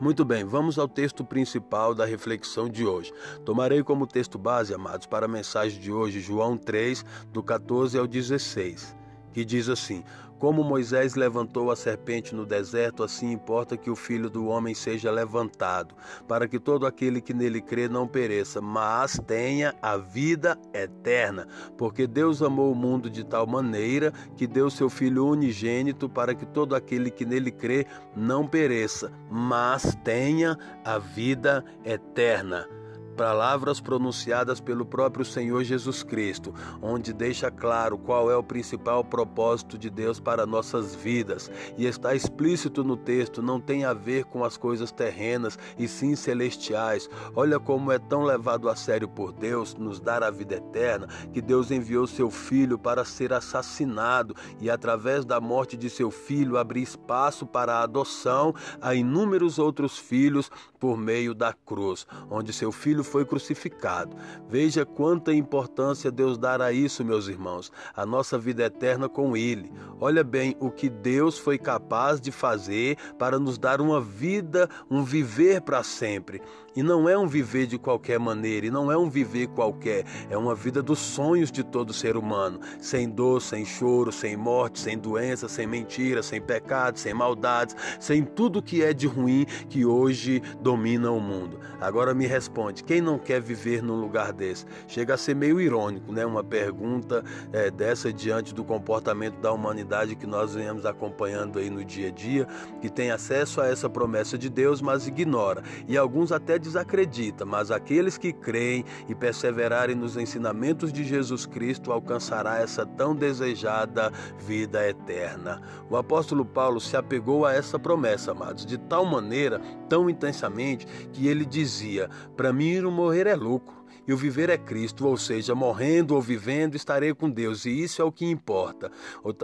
Muito bem, vamos ao texto principal da reflexão de hoje. Tomarei como texto base, amados, para a mensagem de hoje, João 3, do 14 ao 16, que diz assim: Como Moisés levantou a serpente no deserto, assim importa que o filho do homem seja levantado, para que todo aquele que nele crê não pereça, mas tenha a vida eterna. Porque Deus amou o mundo de tal maneira que deu seu filho unigênito para que todo aquele que nele crê não pereça, mas tenha a vida eterna palavras pronunciadas pelo próprio Senhor Jesus Cristo, onde deixa claro qual é o principal propósito de Deus para nossas vidas. E está explícito no texto, não tem a ver com as coisas terrenas e sim celestiais. Olha como é tão levado a sério por Deus nos dar a vida eterna, que Deus enviou seu filho para ser assassinado e através da morte de seu filho abrir espaço para a adoção a inúmeros outros filhos por meio da cruz, onde seu filho foi crucificado. Veja quanta importância Deus dá a isso, meus irmãos, a nossa vida eterna com Ele. Olha bem o que Deus foi capaz de fazer para nos dar uma vida, um viver para sempre. E não é um viver de qualquer maneira, e não é um viver qualquer, é uma vida dos sonhos de todo ser humano, sem dor, sem choro, sem morte, sem doença, sem mentira, sem pecado, sem maldades, sem tudo que é de ruim que hoje domina o mundo. Agora me responde, quem não quer viver num lugar desse? Chega a ser meio irônico, né? Uma pergunta é, dessa diante do comportamento da humanidade que nós venhamos acompanhando aí no dia a dia, que tem acesso a essa promessa de Deus, mas ignora. E alguns até desacredita, mas aqueles que creem e perseverarem nos ensinamentos de Jesus Cristo alcançará essa tão desejada vida eterna. O apóstolo Paulo se apegou a essa promessa, amados, de tal maneira, tão intensamente, que ele dizia: Para mim, morrer é lucro e o viver é Cristo, ou seja, morrendo ou vivendo, estarei com Deus, e isso é o que importa.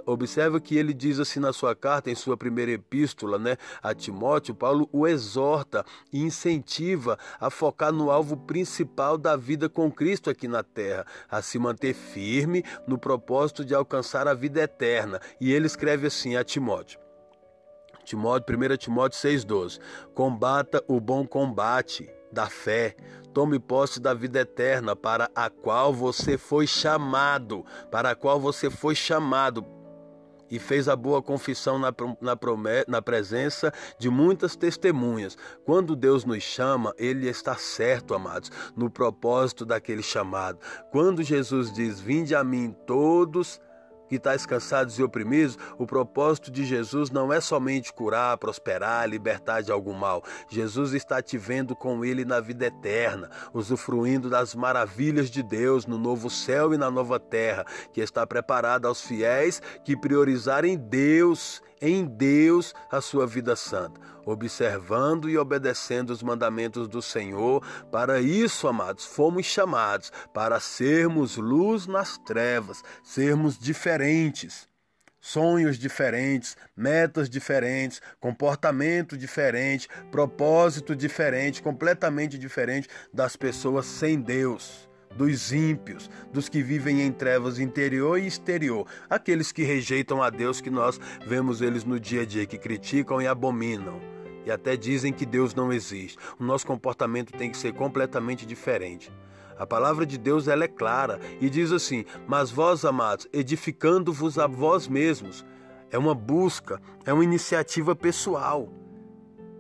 Observa que ele diz assim na sua carta, em sua primeira epístola, né, a Timóteo, Paulo o exorta e incentiva a focar no alvo principal da vida com Cristo aqui na terra, a se manter firme no propósito de alcançar a vida eterna. E ele escreve assim a Timóteo: Timóteo, 1 Timóteo 6,12: Combata o bom combate da fé, tome posse da vida eterna para a qual você foi chamado, para a qual você foi chamado e fez a boa confissão na, na, na, presença de muitas testemunhas. Quando Deus nos chama, Ele está certo, amados, no propósito daquele chamado. Quando Jesus diz: Vinde a mim todos que estáis cansados e oprimidos, o propósito de Jesus não é somente curar, prosperar, libertar de algum mal. Jesus está te vendo com Ele na vida eterna, usufruindo das maravilhas de Deus no novo céu e na nova terra, que está preparada aos fiéis que priorizarem Deus em Deus a sua vida santa, observando e obedecendo os mandamentos do Senhor. Para isso, amados, fomos chamados para sermos luz nas trevas, sermos diferentes sonhos diferentes, metas diferentes, comportamento diferente, propósito diferente, completamente diferente das pessoas sem Deus dos ímpios, dos que vivem em trevas interior e exterior, aqueles que rejeitam a Deus que nós vemos eles no dia a dia, que criticam e abominam. E até dizem que Deus não existe. O nosso comportamento tem que ser completamente diferente. A palavra de Deus ela é clara e diz assim: Mas vós, amados, edificando-vos a vós mesmos. É uma busca, é uma iniciativa pessoal.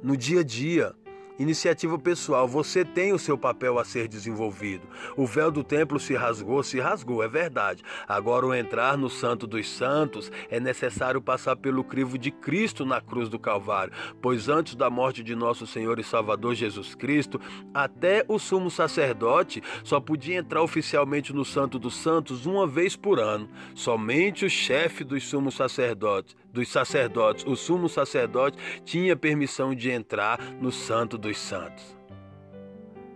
No dia a dia, Iniciativa pessoal, você tem o seu papel a ser desenvolvido. O véu do templo se rasgou, se rasgou, é verdade. Agora, o entrar no Santo dos Santos é necessário passar pelo crivo de Cristo na cruz do Calvário, pois antes da morte de nosso Senhor e Salvador Jesus Cristo, até o sumo sacerdote só podia entrar oficialmente no Santo dos Santos uma vez por ano. Somente o chefe dos sumos sacerdotes dos sacerdotes, o sumo sacerdote tinha permissão de entrar no Santo dos Santos.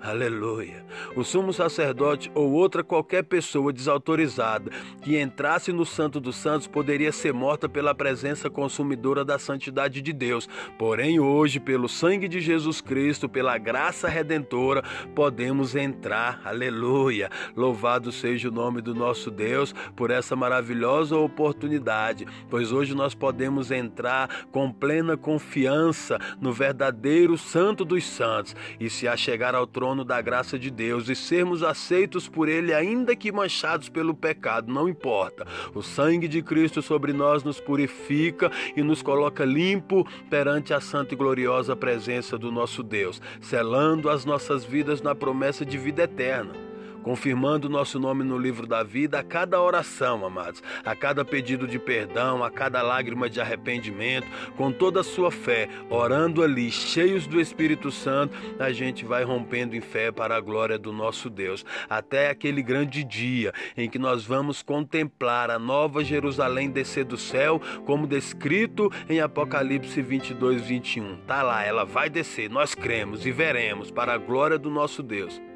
Aleluia. O sumo sacerdote ou outra qualquer pessoa desautorizada que entrasse no Santo dos Santos poderia ser morta pela presença consumidora da santidade de Deus. Porém, hoje, pelo sangue de Jesus Cristo, pela graça redentora, podemos entrar. Aleluia. Louvado seja o nome do nosso Deus por essa maravilhosa oportunidade, pois hoje nós podemos entrar com plena confiança no verdadeiro Santo dos Santos e se achegar ao trono trono da graça de Deus e sermos aceitos por Ele, ainda que manchados pelo pecado, não importa. O sangue de Cristo sobre nós nos purifica e nos coloca limpo perante a santa e gloriosa presença do nosso Deus, selando as nossas vidas na promessa de vida eterna confirmando nosso nome no livro da vida a cada oração, amados, a cada pedido de perdão, a cada lágrima de arrependimento, com toda a sua fé, orando ali, cheios do Espírito Santo, a gente vai rompendo em fé para a glória do nosso Deus, até aquele grande dia em que nós vamos contemplar a nova Jerusalém descer do céu, como descrito em Apocalipse 22, 21. Tá lá, ela vai descer, nós cremos e veremos para a glória do nosso Deus.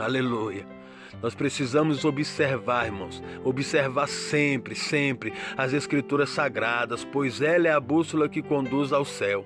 Aleluia. Nós precisamos observar, irmãos, observar sempre, sempre as Escrituras sagradas, pois ela é a bússola que conduz ao céu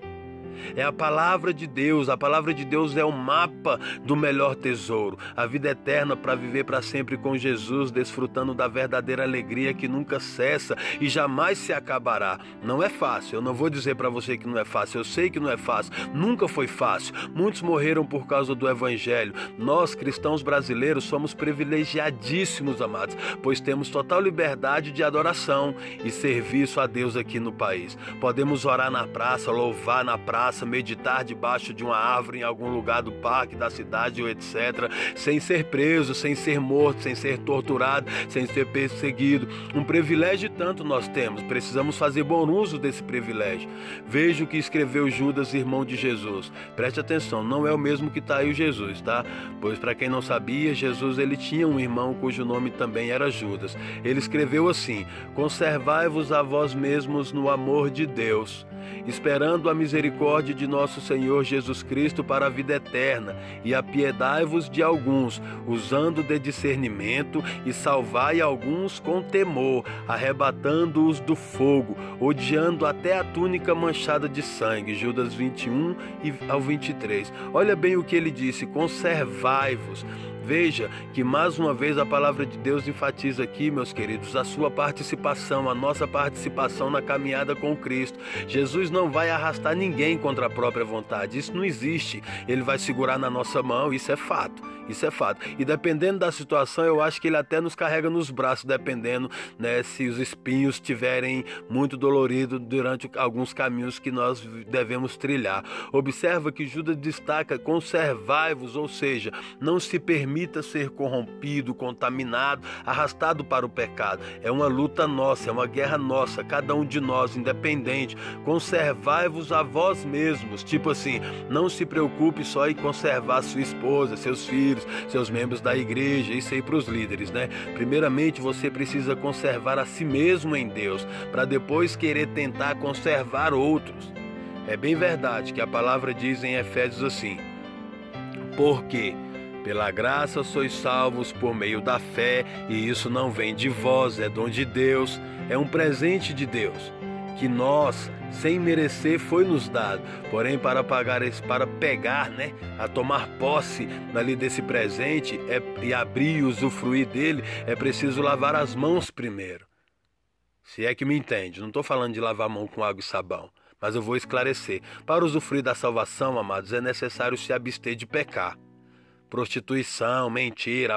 é a palavra de Deus. A palavra de Deus é o mapa do melhor tesouro, a vida eterna para viver para sempre com Jesus, desfrutando da verdadeira alegria que nunca cessa e jamais se acabará. Não é fácil. Eu não vou dizer para você que não é fácil. Eu sei que não é fácil. Nunca foi fácil. Muitos morreram por causa do evangelho. Nós, cristãos brasileiros, somos privilegiadíssimos, amados, pois temos total liberdade de adoração e serviço a Deus aqui no país. Podemos orar na praça, louvar na praça praça, meditar debaixo de uma árvore em algum lugar do parque, da cidade ou etc., sem ser preso, sem ser morto, sem ser torturado, sem ser perseguido. Um privilégio tanto nós temos, precisamos fazer bom uso desse privilégio. Veja o que escreveu Judas, irmão de Jesus. Preste atenção, não é o mesmo que está aí o Jesus, tá? Pois para quem não sabia, Jesus ele tinha um irmão cujo nome também era Judas. Ele escreveu assim: Conservai-vos a vós mesmos no amor de Deus esperando a misericórdia de nosso Senhor Jesus Cristo para a vida eterna, e apiedai-vos de alguns, usando de discernimento, e salvai alguns com temor, arrebatando-os do fogo, odiando até a túnica manchada de sangue. Judas 21 ao 23. Olha bem o que ele disse: conservai-vos. Veja que mais uma vez a palavra de Deus enfatiza aqui, meus queridos, a sua participação, a nossa participação na caminhada com Cristo. Jesus não vai arrastar ninguém contra a própria vontade, isso não existe. Ele vai segurar na nossa mão, isso é fato. Isso é fato. E dependendo da situação, eu acho que ele até nos carrega nos braços, dependendo né, se os espinhos estiverem muito doloridos durante alguns caminhos que nós devemos trilhar. Observa que Judas destaca: conservai-vos, ou seja, não se permita ser corrompido, contaminado, arrastado para o pecado. É uma luta nossa, é uma guerra nossa, cada um de nós, independente. Conservai-vos a vós mesmos. Tipo assim, não se preocupe só em conservar sua esposa, seus filhos, seus membros da igreja, isso aí para os líderes, né? Primeiramente, você precisa conservar a si mesmo em Deus, para depois querer tentar conservar outros. É bem verdade que a palavra diz em Efésios assim: porque pela graça sois salvos por meio da fé, e isso não vem de vós, é dom de Deus, é um presente de Deus, que nós, sem merecer, foi nos dado. Porém, para pagar para pegar, né, a tomar posse ali desse presente é, e abrir e usufruir dele, é preciso lavar as mãos primeiro. Se é que me entende, não estou falando de lavar a mão com água e sabão, mas eu vou esclarecer. Para usufruir da salvação, amados, é necessário se abster de pecar prostituição, mentira,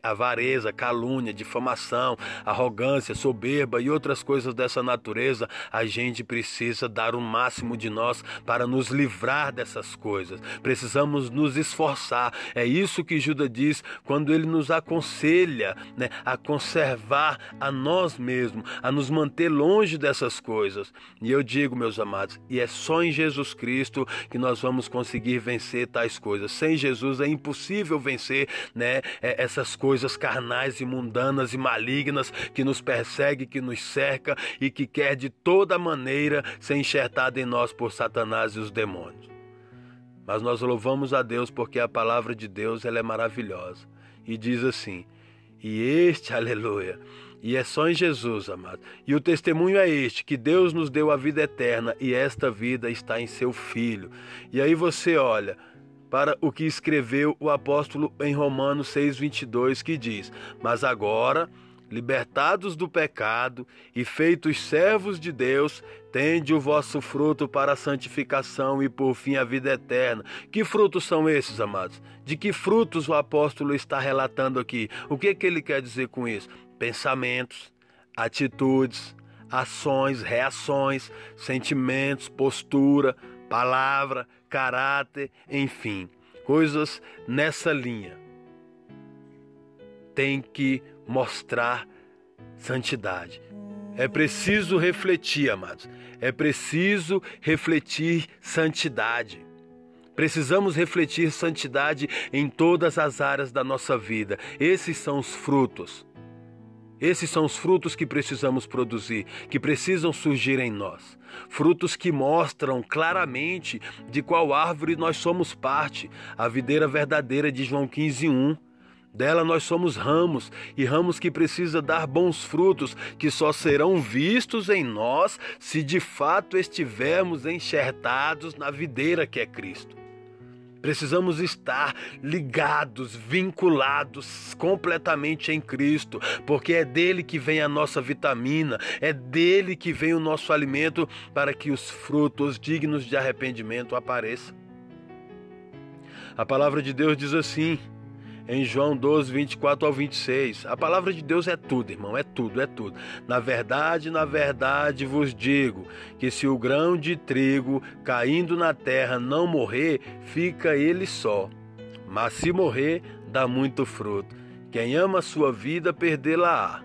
avareza, calúnia, difamação, arrogância, soberba e outras coisas dessa natureza, a gente precisa dar o máximo de nós para nos livrar dessas coisas. Precisamos nos esforçar. É isso que Judas diz quando ele nos aconselha né, a conservar a nós mesmos, a nos manter longe dessas coisas. E eu digo, meus amados, e é só em Jesus Cristo que nós vamos conseguir vencer tais coisas. Sem Jesus é impossível impossível vencer né, é, essas coisas carnais e mundanas e malignas que nos persegue, que nos cerca e que quer de toda maneira ser enxertada em nós por Satanás e os demônios. Mas nós louvamos a Deus porque a palavra de Deus ela é maravilhosa. E diz assim: E este, aleluia, e é só em Jesus, amado. E o testemunho é este: que Deus nos deu a vida eterna e esta vida está em seu Filho. E aí você olha para o que escreveu o apóstolo em Romanos 6,22, que diz: Mas agora libertados do pecado e feitos servos de Deus, tende o vosso fruto para a santificação e por fim a vida eterna. Que frutos são esses, amados? De que frutos o apóstolo está relatando aqui? O que, que ele quer dizer com isso? Pensamentos, atitudes, ações, reações, sentimentos, postura, palavra, caráter, enfim, coisas nessa linha. Tem que mostrar santidade. É preciso refletir, amados. É preciso refletir santidade. Precisamos refletir santidade em todas as áreas da nossa vida. Esses são os frutos. Esses são os frutos que precisamos produzir, que precisam surgir em nós. Frutos que mostram claramente de qual árvore nós somos parte. A videira verdadeira de João 15, 1 dela nós somos ramos, e ramos que precisa dar bons frutos, que só serão vistos em nós se de fato estivermos enxertados na videira que é Cristo. Precisamos estar ligados, vinculados completamente em Cristo, porque é dele que vem a nossa vitamina, é dele que vem o nosso alimento para que os frutos dignos de arrependimento apareçam. A palavra de Deus diz assim: em João 12, 24 ao 26. A palavra de Deus é tudo, irmão, é tudo, é tudo. Na verdade, na verdade vos digo que se o grão de trigo caindo na terra não morrer, fica ele só. Mas se morrer, dá muito fruto. Quem ama a sua vida, perdê-la-á.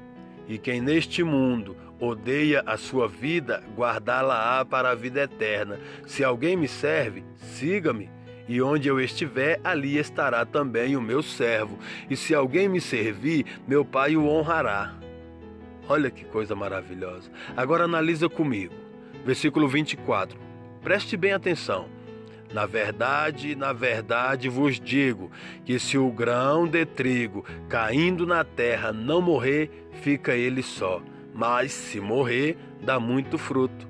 E quem neste mundo odeia a sua vida, guardá-la-á para a vida eterna. Se alguém me serve, siga-me e onde eu estiver, ali estará também o meu servo. E se alguém me servir, meu Pai o honrará. Olha que coisa maravilhosa. Agora analisa comigo. Versículo 24. Preste bem atenção. Na verdade, na verdade vos digo que se o grão de trigo caindo na terra não morrer, fica ele só, mas se morrer, dá muito fruto.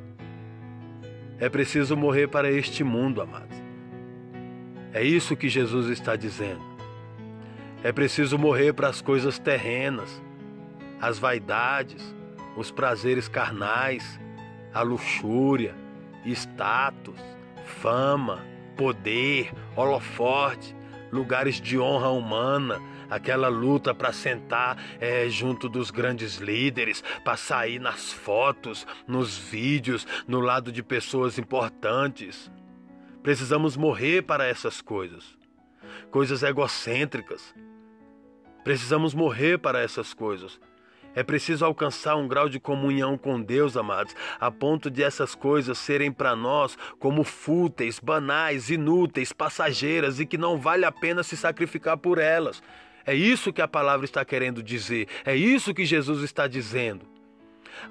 É preciso morrer para este mundo, amados. É isso que Jesus está dizendo. É preciso morrer para as coisas terrenas, as vaidades, os prazeres carnais, a luxúria, status, fama, poder, holofote, lugares de honra humana, aquela luta para sentar é, junto dos grandes líderes, para sair nas fotos, nos vídeos, no lado de pessoas importantes. Precisamos morrer para essas coisas, coisas egocêntricas. Precisamos morrer para essas coisas. É preciso alcançar um grau de comunhão com Deus, amados, a ponto de essas coisas serem para nós como fúteis, banais, inúteis, passageiras e que não vale a pena se sacrificar por elas. É isso que a palavra está querendo dizer, é isso que Jesus está dizendo.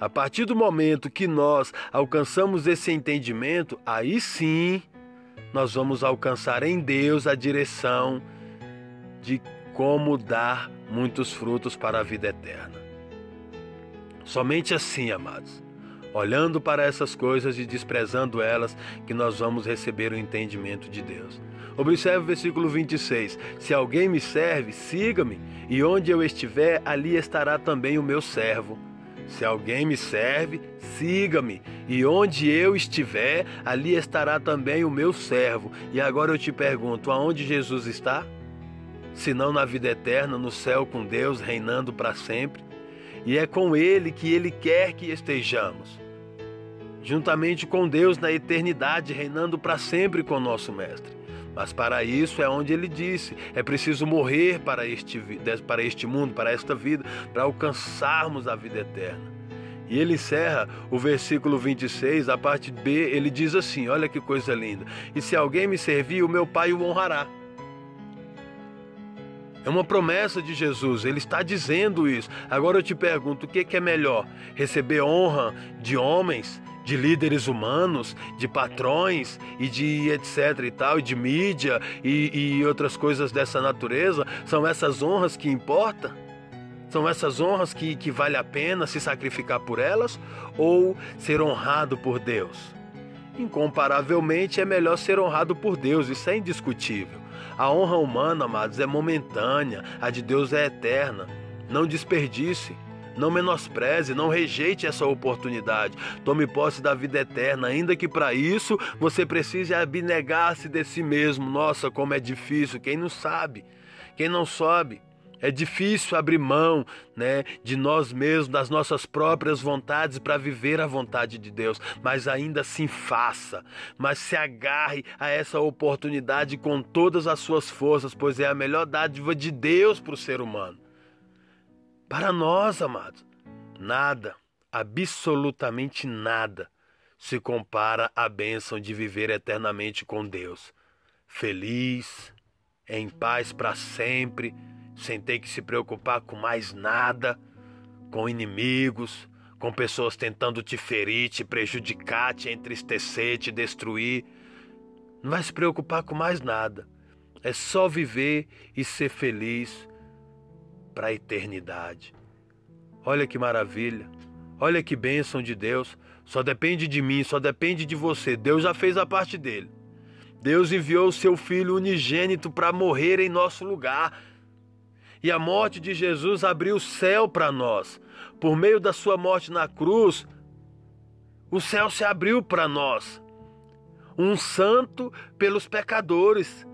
A partir do momento que nós alcançamos esse entendimento, aí sim nós vamos alcançar em Deus a direção de como dar muitos frutos para a vida eterna. Somente assim, amados, olhando para essas coisas e desprezando elas, que nós vamos receber o entendimento de Deus. Observe o versículo 26. Se alguém me serve, siga-me, e onde eu estiver, ali estará também o meu servo. Se alguém me serve, siga-me, e onde eu estiver, ali estará também o meu servo. E agora eu te pergunto: aonde Jesus está? Se não na vida eterna, no céu com Deus, reinando para sempre. E é com Ele que Ele quer que estejamos. Juntamente com Deus na eternidade, reinando para sempre com nosso Mestre. Mas para isso é onde ele disse: é preciso morrer para este, para este mundo, para esta vida, para alcançarmos a vida eterna. E ele encerra o versículo 26, a parte B, ele diz assim: olha que coisa linda. E se alguém me servir, o meu Pai o honrará. É uma promessa de Jesus, ele está dizendo isso. Agora eu te pergunto: o que é melhor? Receber honra de homens, de líderes humanos, de patrões e de etc e tal, e de mídia e, e outras coisas dessa natureza? São essas honras que importam? São essas honras que, que vale a pena se sacrificar por elas? Ou ser honrado por Deus? Incomparavelmente é melhor ser honrado por Deus, isso é indiscutível. A honra humana, amados, é momentânea, a de Deus é eterna. Não desperdice, não menospreze, não rejeite essa oportunidade. Tome posse da vida eterna, ainda que para isso você precise abnegar-se de si mesmo. Nossa, como é difícil, quem não sabe, quem não sobe. É difícil abrir mão né, de nós mesmos, das nossas próprias vontades para viver a vontade de Deus, mas ainda assim faça, mas se agarre a essa oportunidade com todas as suas forças, pois é a melhor dádiva de Deus para o ser humano. Para nós, amados, nada, absolutamente nada, se compara à bênção de viver eternamente com Deus, feliz, em paz para sempre sem ter que se preocupar com mais nada, com inimigos, com pessoas tentando te ferir, te prejudicar, te entristecer, te destruir. Não vai se preocupar com mais nada. É só viver e ser feliz para a eternidade. Olha que maravilha. Olha que bênção de Deus. Só depende de mim, só depende de você. Deus já fez a parte dele. Deus enviou o seu filho unigênito para morrer em nosso lugar e a morte de Jesus abriu o céu para nós. Por meio da sua morte na cruz, o céu se abriu para nós. Um santo pelos pecadores.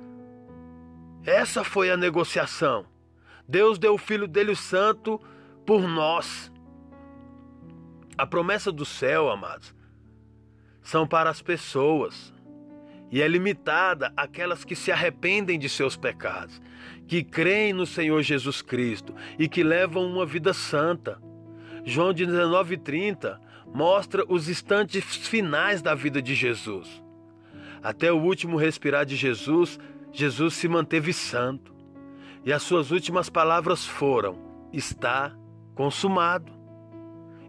Essa foi a negociação. Deus deu o filho dele o santo por nós. A promessa do céu, amados, são para as pessoas e é limitada àquelas que se arrependem de seus pecados, que creem no Senhor Jesus Cristo e que levam uma vida santa. João 19:30 mostra os instantes finais da vida de Jesus. Até o último respirar de Jesus, Jesus se manteve santo. E as suas últimas palavras foram: está consumado.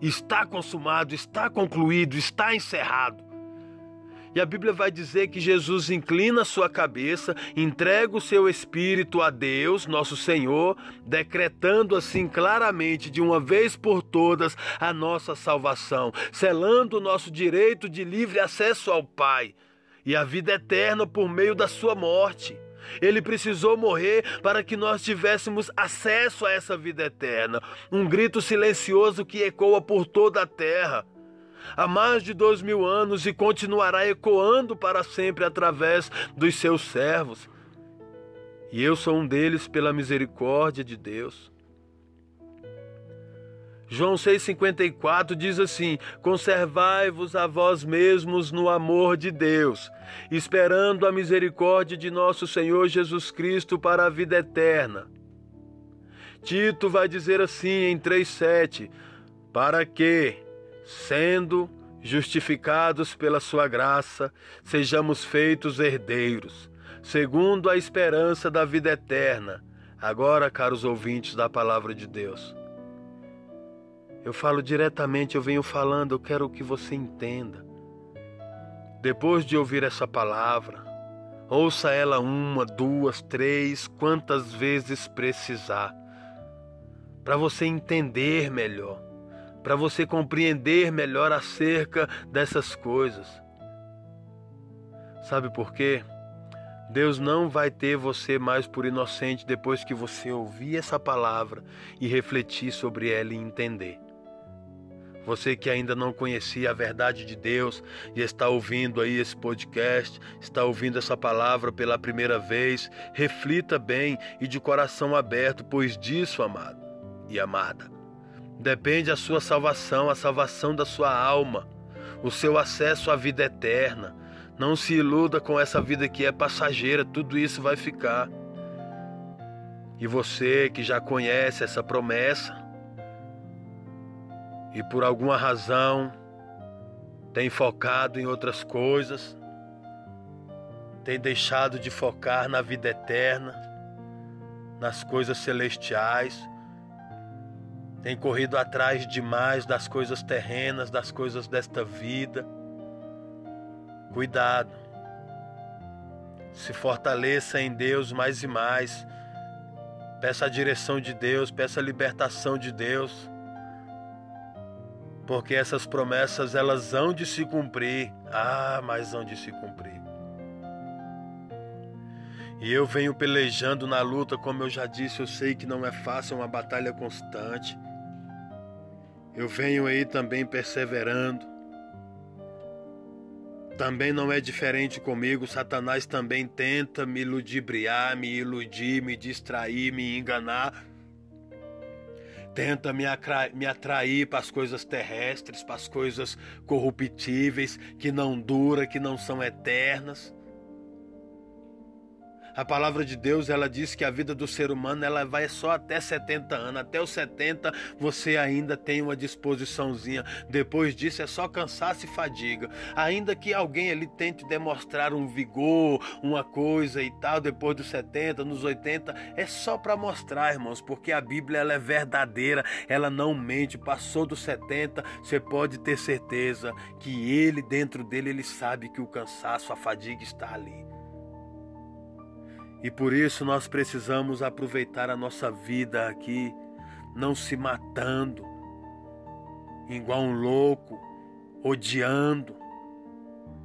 Está consumado, está concluído, está encerrado. E a Bíblia vai dizer que Jesus inclina sua cabeça, entrega o seu espírito a Deus, nosso Senhor, decretando assim claramente, de uma vez por todas, a nossa salvação, selando o nosso direito de livre acesso ao Pai e a vida eterna por meio da sua morte. Ele precisou morrer para que nós tivéssemos acesso a essa vida eterna. Um grito silencioso que ecoa por toda a terra há mais de dois mil anos e continuará ecoando para sempre através dos seus servos. E eu sou um deles pela misericórdia de Deus. João 6,54 diz assim: Conservai-vos a vós mesmos no amor de Deus, esperando a misericórdia de nosso Senhor Jesus Cristo para a vida eterna. Tito vai dizer assim em 3,7: Para que, sendo justificados pela sua graça, sejamos feitos herdeiros, segundo a esperança da vida eterna. Agora, caros ouvintes da palavra de Deus, eu falo diretamente, eu venho falando, eu quero que você entenda. Depois de ouvir essa palavra, ouça ela uma, duas, três, quantas vezes precisar, para você entender melhor para você compreender melhor acerca dessas coisas. Sabe por quê? Deus não vai ter você mais por inocente depois que você ouvir essa palavra e refletir sobre ela e entender. Você que ainda não conhecia a verdade de Deus e está ouvindo aí esse podcast, está ouvindo essa palavra pela primeira vez, reflita bem e de coração aberto, pois disso, amado e amada, Depende a sua salvação, a salvação da sua alma, o seu acesso à vida eterna. Não se iluda com essa vida que é passageira, tudo isso vai ficar. E você que já conhece essa promessa e por alguma razão tem focado em outras coisas, tem deixado de focar na vida eterna, nas coisas celestiais, tem corrido atrás demais das coisas terrenas, das coisas desta vida. Cuidado. Se fortaleça em Deus mais e mais. Peça a direção de Deus, peça a libertação de Deus. Porque essas promessas elas hão de se cumprir. Ah, mas hão de se cumprir. E eu venho pelejando na luta, como eu já disse, eu sei que não é fácil, é uma batalha constante. Eu venho aí também perseverando. Também não é diferente comigo, Satanás também tenta me ludibriar, me iludir, me distrair, me enganar. Tenta me, me atrair para as coisas terrestres, para as coisas corruptíveis, que não duram, que não são eternas. A palavra de Deus, ela diz que a vida do ser humano, ela vai só até 70 anos. Até os 70 você ainda tem uma disposiçãozinha. Depois disso é só cansaço e fadiga. Ainda que alguém ali tente demonstrar um vigor, uma coisa e tal, depois dos 70, nos 80, é só para mostrar, irmãos, porque a Bíblia ela é verdadeira, ela não mente. Passou dos 70, você pode ter certeza que ele dentro dele ele sabe que o cansaço, a fadiga está ali. E por isso nós precisamos aproveitar a nossa vida aqui, não se matando, igual um louco, odiando,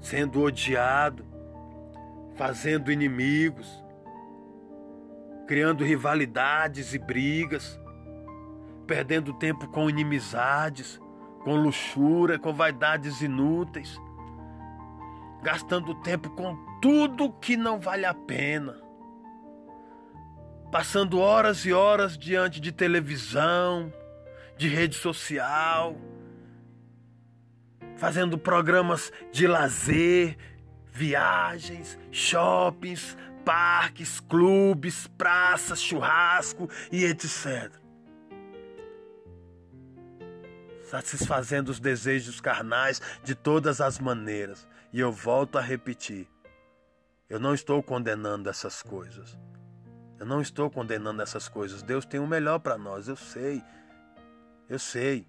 sendo odiado, fazendo inimigos, criando rivalidades e brigas, perdendo tempo com inimizades, com luxúria, com vaidades inúteis, gastando tempo com tudo que não vale a pena passando horas e horas diante de televisão, de rede social, fazendo programas de lazer, viagens, shoppings, parques, clubes, praças, churrasco e etc. Satisfazendo os desejos carnais de todas as maneiras. E eu volto a repetir: eu não estou condenando essas coisas. Eu não estou condenando essas coisas. Deus tem o melhor para nós, eu sei. Eu sei.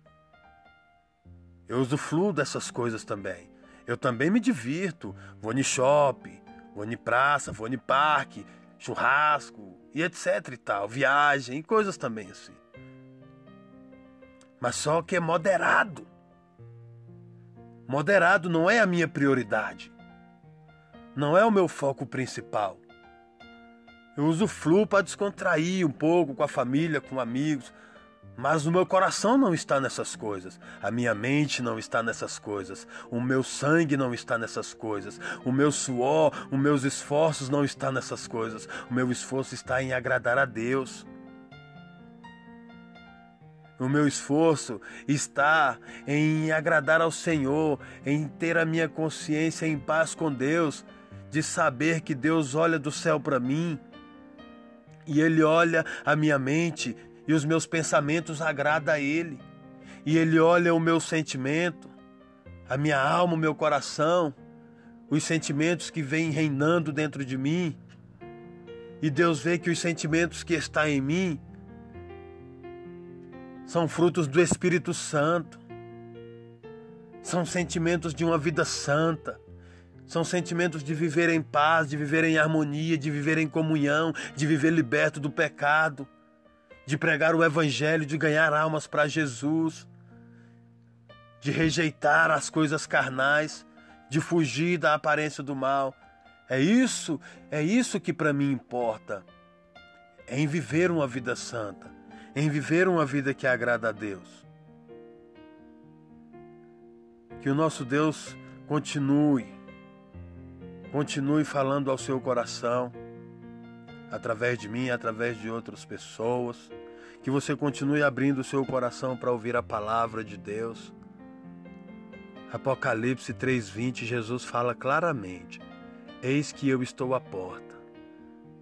Eu usufruo dessas coisas também. Eu também me divirto. Vou no shopping, vou no praça, vou no parque, churrasco e etc e tal. Viagem coisas também assim. Mas só que é moderado. Moderado não é a minha prioridade. Não é o meu foco principal. Eu uso flu para descontrair um pouco com a família, com amigos. Mas o meu coração não está nessas coisas, a minha mente não está nessas coisas, o meu sangue não está nessas coisas, o meu suor, os meus esforços não estão nessas coisas, o meu esforço está em agradar a Deus. O meu esforço está em agradar ao Senhor, em ter a minha consciência em paz com Deus, de saber que Deus olha do céu para mim e Ele olha a minha mente e os meus pensamentos agrada a Ele. E Ele olha o meu sentimento, a minha alma, o meu coração, os sentimentos que vêm reinando dentro de mim. E Deus vê que os sentimentos que estão em mim são frutos do Espírito Santo. São sentimentos de uma vida santa são sentimentos de viver em paz, de viver em harmonia, de viver em comunhão, de viver liberto do pecado, de pregar o Evangelho, de ganhar almas para Jesus, de rejeitar as coisas carnais, de fugir da aparência do mal. É isso, é isso que para mim importa. É em viver uma vida santa, em viver uma vida que agrada a Deus. Que o nosso Deus continue Continue falando ao seu coração, através de mim, através de outras pessoas. Que você continue abrindo o seu coração para ouvir a palavra de Deus. Apocalipse 3:20, Jesus fala claramente: Eis que eu estou à porta.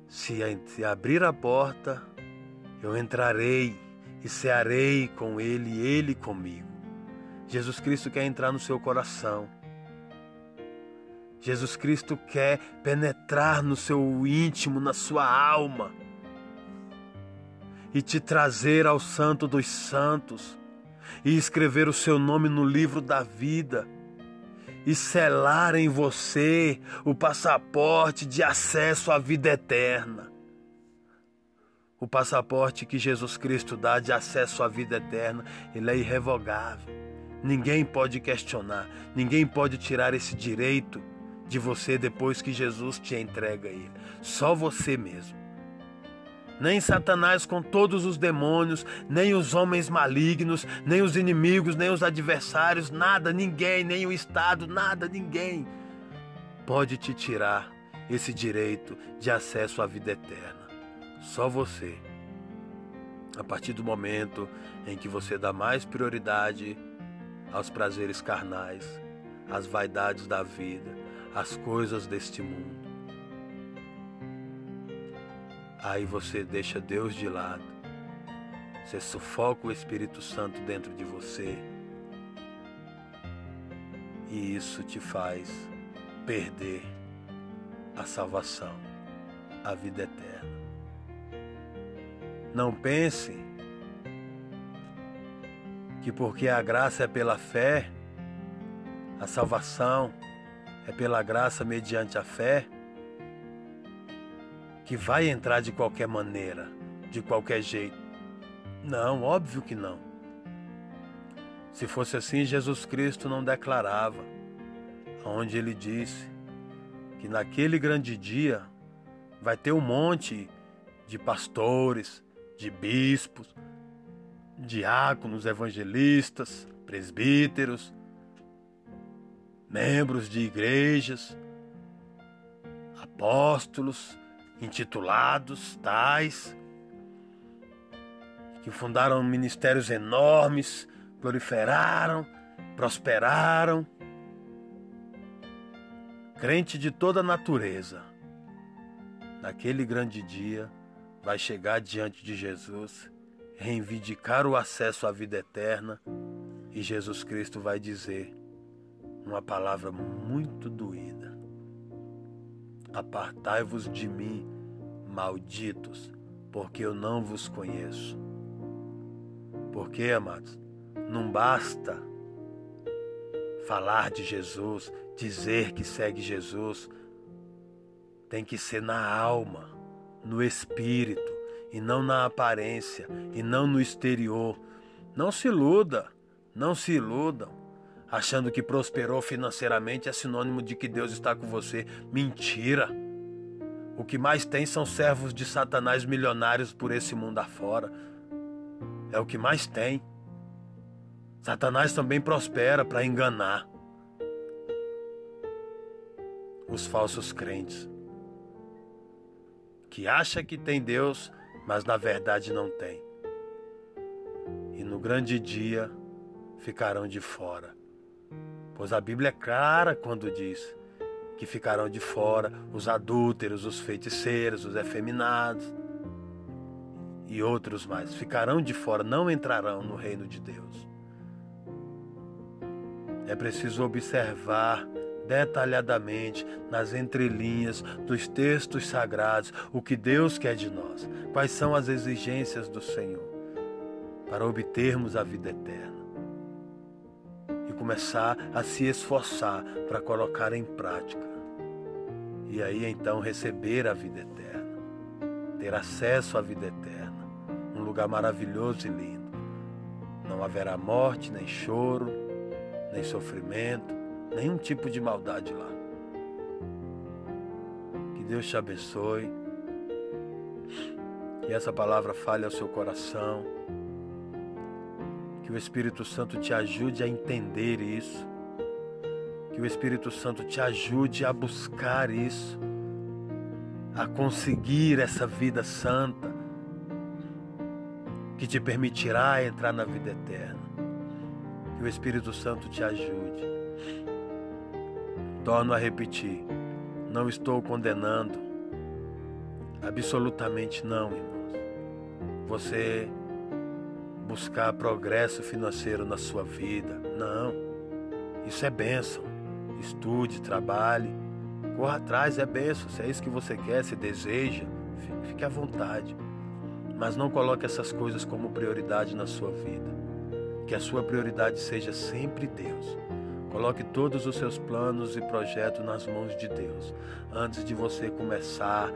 Se abrir a porta, eu entrarei e cearei com ele e ele comigo. Jesus Cristo quer entrar no seu coração. Jesus Cristo quer penetrar no seu íntimo, na sua alma. e te trazer ao Santo dos Santos e escrever o seu nome no livro da vida e selar em você o passaporte de acesso à vida eterna. O passaporte que Jesus Cristo dá de acesso à vida eterna, ele é irrevogável. Ninguém pode questionar, ninguém pode tirar esse direito de você depois que Jesus te entrega ele. Só você mesmo nem Satanás com todos os demônios, nem os homens malignos, nem os inimigos, nem os adversários, nada, ninguém, nem o Estado, nada, ninguém pode te tirar esse direito de acesso à vida eterna. Só você. A partir do momento em que você dá mais prioridade aos prazeres carnais, às vaidades da vida, às coisas deste mundo, Aí você deixa Deus de lado. Você sufoca o Espírito Santo dentro de você. E isso te faz perder a salvação, a vida eterna. Não pense que porque a graça é pela fé, a salvação é pela graça mediante a fé, que vai entrar de qualquer maneira, de qualquer jeito. Não, óbvio que não. Se fosse assim, Jesus Cristo não declarava, onde ele disse que naquele grande dia vai ter um monte de pastores, de bispos, diáconos, evangelistas, presbíteros, membros de igrejas, apóstolos, intitulados tais, que fundaram ministérios enormes, proliferaram, prosperaram. Crente de toda natureza, naquele grande dia, vai chegar diante de Jesus, reivindicar o acesso à vida eterna e Jesus Cristo vai dizer uma palavra muito doída Apartai-vos de mim, malditos, porque eu não vos conheço. Porque, amados, não basta falar de Jesus, dizer que segue Jesus, tem que ser na alma, no espírito, e não na aparência, e não no exterior. Não se iluda, não se iludam achando que prosperou financeiramente é sinônimo de que Deus está com você. Mentira! O que mais tem são servos de Satanás milionários por esse mundo afora. É o que mais tem. Satanás também prospera para enganar os falsos crentes que acha que tem Deus, mas na verdade não tem. E no grande dia ficarão de fora pois a Bíblia é clara quando diz que ficarão de fora os adúlteros, os feiticeiros, os efeminados e outros mais. Ficarão de fora, não entrarão no reino de Deus. É preciso observar detalhadamente nas entrelinhas dos textos sagrados o que Deus quer de nós, quais são as exigências do Senhor para obtermos a vida eterna começar a se esforçar para colocar em prática. E aí então receber a vida eterna, ter acesso à vida eterna, um lugar maravilhoso e lindo. Não haverá morte, nem choro, nem sofrimento, nenhum tipo de maldade lá. Que Deus te abençoe. Que essa palavra fale ao seu coração que o Espírito Santo te ajude a entender isso. Que o Espírito Santo te ajude a buscar isso, a conseguir essa vida santa que te permitirá entrar na vida eterna. Que o Espírito Santo te ajude. Torno a repetir: não estou condenando, absolutamente não, irmãos. Você buscar progresso financeiro na sua vida. Não. Isso é bênção. Estude, trabalhe, corra atrás, é bênção. Se é isso que você quer, se deseja, fique à vontade. Mas não coloque essas coisas como prioridade na sua vida. Que a sua prioridade seja sempre Deus. Coloque todos os seus planos e projetos nas mãos de Deus antes de você começar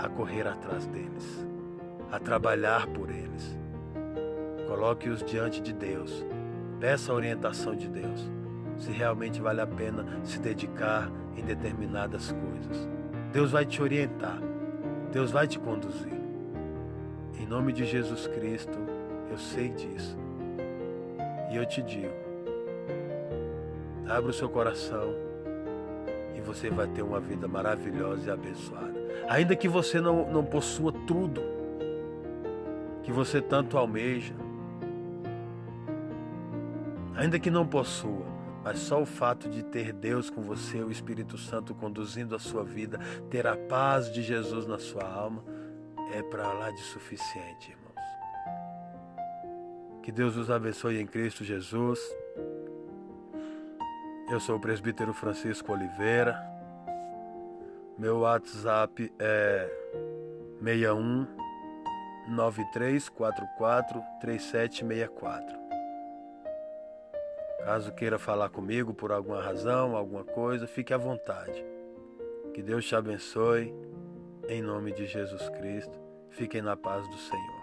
a correr atrás deles, a trabalhar por eles. Coloque-os diante de Deus. Peça a orientação de Deus, se realmente vale a pena se dedicar em determinadas coisas. Deus vai te orientar, Deus vai te conduzir. Em nome de Jesus Cristo, eu sei disso. E eu te digo: abra o seu coração e você vai ter uma vida maravilhosa e abençoada. Ainda que você não, não possua tudo que você tanto almeja, ainda que não possua, mas só o fato de ter Deus com você, o Espírito Santo conduzindo a sua vida, ter a paz de Jesus na sua alma, é para lá de suficiente, irmãos. Que Deus os abençoe em Cristo Jesus. Eu sou o presbítero Francisco Oliveira. Meu WhatsApp é 61 9344 3764. Caso queira falar comigo por alguma razão, alguma coisa, fique à vontade. Que Deus te abençoe. Em nome de Jesus Cristo, fiquem na paz do Senhor.